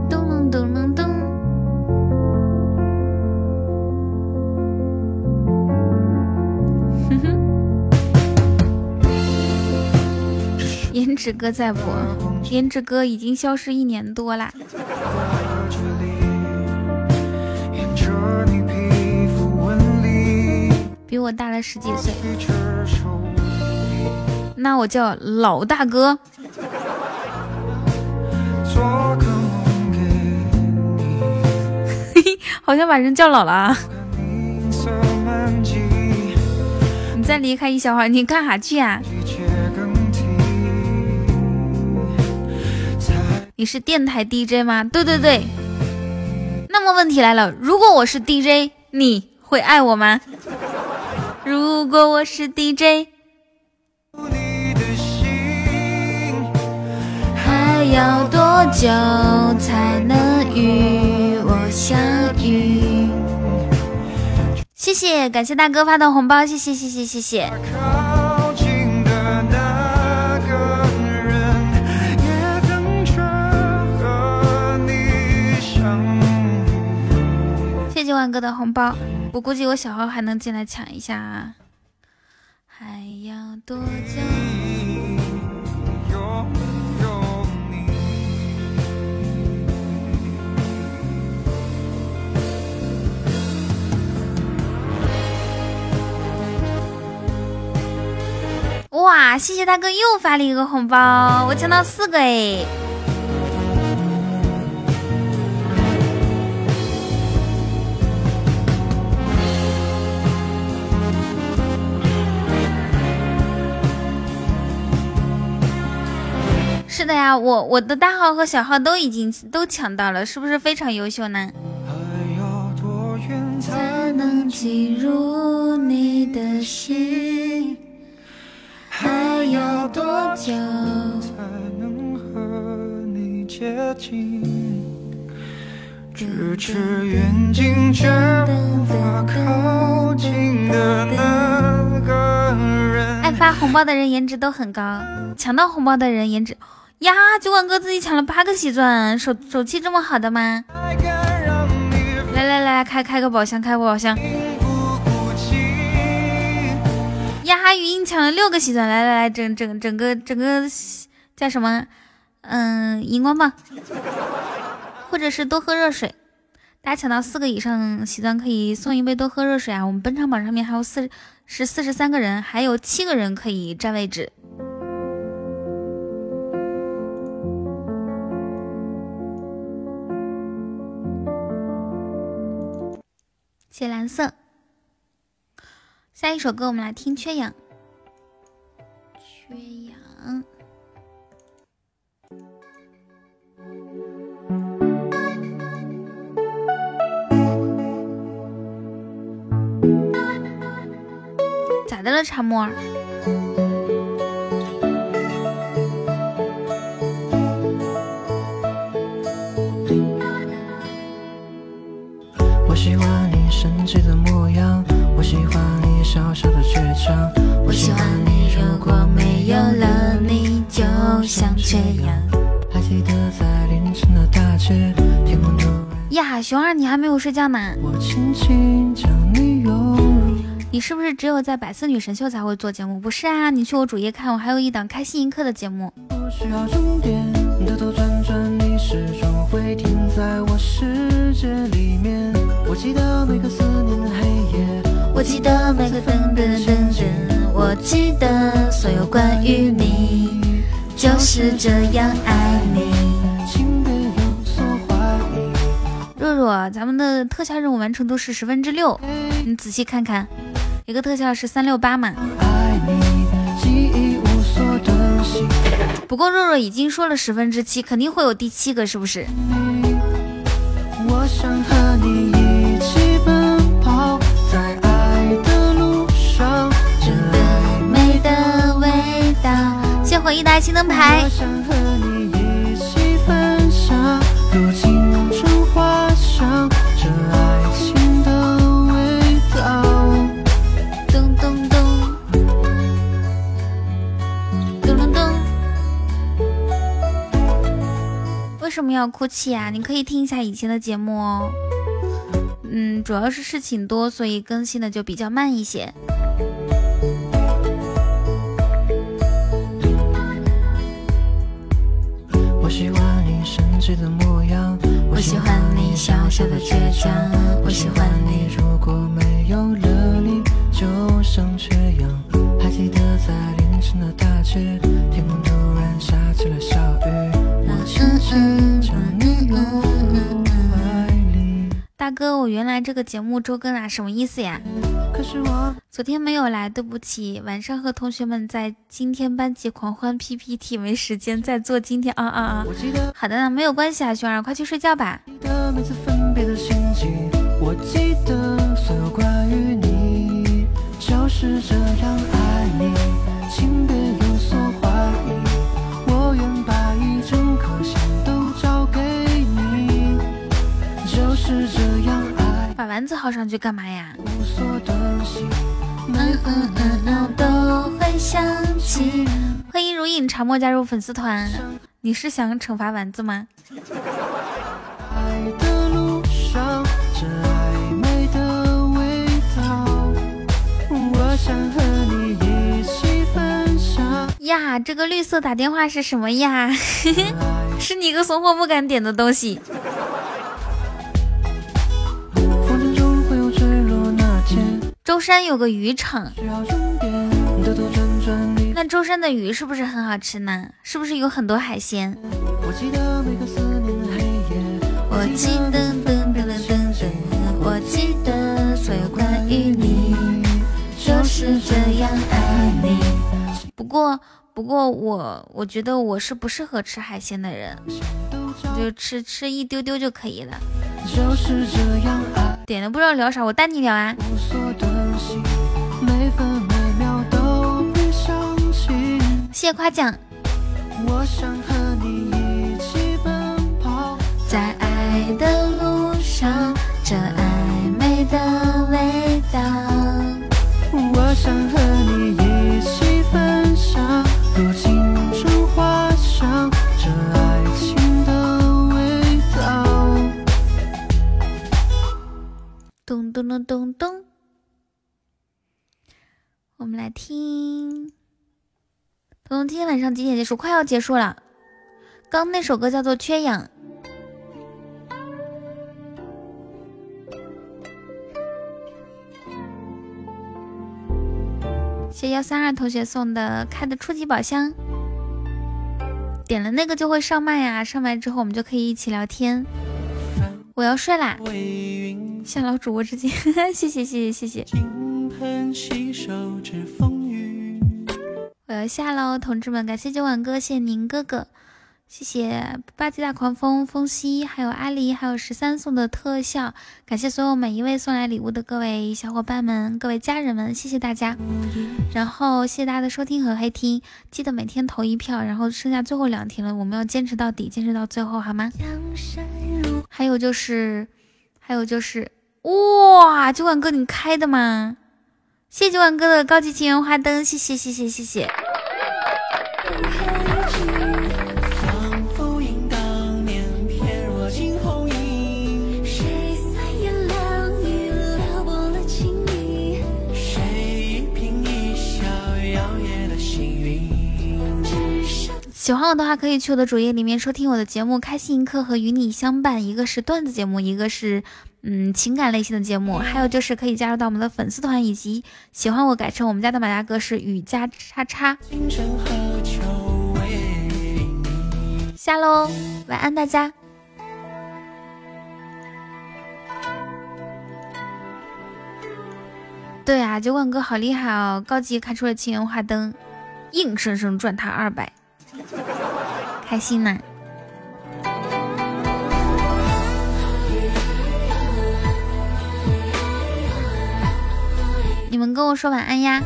咚隆咚隆咚。哼哼，颜值哥在播，颜值哥已经消失一年多啦。比我大了十几岁，那我叫老大哥。做个梦给你。好像把人叫老了啊！你再离开一小会儿，你干啥去啊？你是电台 DJ 吗？对对对。那么问题来了，如果我是 DJ，你会爱我吗？如果我是 DJ，你的心，还要多久才能与我相遇？谢谢，感谢大哥发的红包，谢谢谢谢谢谢。谢谢万哥的红包，我估计我小号还能进来抢一下啊。还要多久？哇，谢谢大哥又发了一个红包，我抢到四个哎！的呀，我我的大号和小号都已经都抢到了，是不是非常优秀呢？还要多远才才能进入你的心？还要多久？才能和你接近？咫尺远近却无法靠近的那个人。爱发红包的人颜值都很高，抢到红包的人颜值呀！酒馆哥自己抢了八个喜钻，手手气这么好的吗？来来来，开开个宝箱，开个宝箱？呀！语音抢了六个喜钻，来来来，整整整个整个叫什么？嗯，荧光棒，或者是多喝热水。大家抢到四个以上喜钻可以送一杯多喝热水啊！我们本场榜上面还有四是四十三个人，还有七个人可以占位置。谢蓝色。下一首歌我们来听《缺氧》。缺氧。咋的了，茶沫的模样，我喜欢你小小的倔强，我喜欢你，如果没有了你，就像缺氧。还记得在凌晨的大街，天空呀，熊二，你还没有睡觉呢？我轻轻将你拥入。你是不是只有在百思女神秀才会做节目？不是啊，你去我主页看，我还有一档开心一刻的节目。不需要终点，兜兜转转，你始终会停在我世界里面。我记得每个思念的黑夜，我记得每个噔噔噔噔，我记得所有关于你，就是这样爱你。请别有所怀疑。若若，咱们的特效任务完成度是十分之六，你仔细看看，一个特效是三六八嘛。爱你，记忆无所遁形。不过若若已经说了十分之七，肯定会有第七个，是不是？我想和你谢回忆达新灯牌。为什么要哭泣啊？你可以听一下以前的节目哦。嗯，主要是事情多，所以更新的就比较慢一些。的倔强，我喜欢你。如果没有了你，就像缺氧。还记得在凌晨的大街，天空突然下起了小雨，我轻轻将你拥入怀里。大哥，我原来这个节目周更啊，什么意思呀？可是我昨天没有来，对不起。晚上和同学们在今天班级狂欢 PPT，没时间再做今天啊啊啊！好的呢，没有关系啊，熊儿，快去睡觉吧。别的心情，我记得所有关于你，就是这样爱你，请别有所怀疑。我愿把一整颗心都交给你，就是这样爱，把丸子号上去干嘛呀？无所遁形。每嗯个嗯嗯嗯，都会想起。欢迎如影茶沫加入粉丝团。你是想惩罚丸子吗？呀，这个绿色打电话是什么呀？是你个怂货不敢点的东西。风筝会有坠落那天，舟山有个渔场，需要终点，兜兜转转你。那舟山的鱼是不是很好吃呢？是不是有很多海鲜？我记得每个思念的黑夜，我记得噔噔噔噔噔，我记得所有关于你，就是这样爱你。不过不过我我觉得我是不适合吃海鲜的人，就吃吃一丢丢就可以了。就是这样爱点了不知道聊啥，我带你聊啊。谢谢夸奖，我想和你一起奔跑，在爱的咚咚咚，我们来听。彤彤，今天晚上几点结束？快要结束了。刚那首歌叫做《缺氧》。谢幺三二同学送的开的初级宝箱，点了那个就会上麦呀、上麦之后我们就可以一起聊天。我要睡啦，向老主播致敬，谢谢谢谢谢谢。我要下喽，同志们，感谢今晚哥，谢谢宁哥哥，谢谢八级大狂风、风息，还有阿狸，还有十三送的特效，感谢所有每一位送来礼物的各位小伙伴们、各位家人们，谢谢大家。然后谢谢大家的收听和黑听，记得每天投一票，然后剩下最后两天了，我们要坚持到底，坚持到最后，好吗？还有就是，还有就是，哇，酒馆哥你开的吗？谢谢酒馆哥的高级情缘花灯，谢谢谢谢谢谢。喜欢我的话，可以去我的主页里面收听我的节目《开心一刻》和《与你相伴》，一个是段子节目，一个是嗯情感类型的节目，还有就是可以加入到我们的粉丝团，以及喜欢我改成我们家的马大哥是雨加叉叉。下喽，晚安大家。对啊，酒馆哥好厉害哦，高级开出了情缘花灯，硬生生赚他二百，开心呐！你们跟我说晚安呀。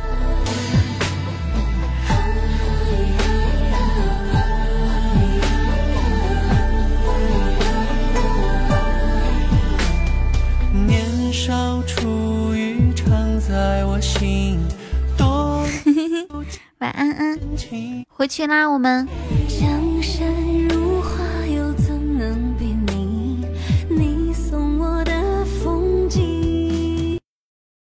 年少初遇常在我心，晚安安回去啦我们。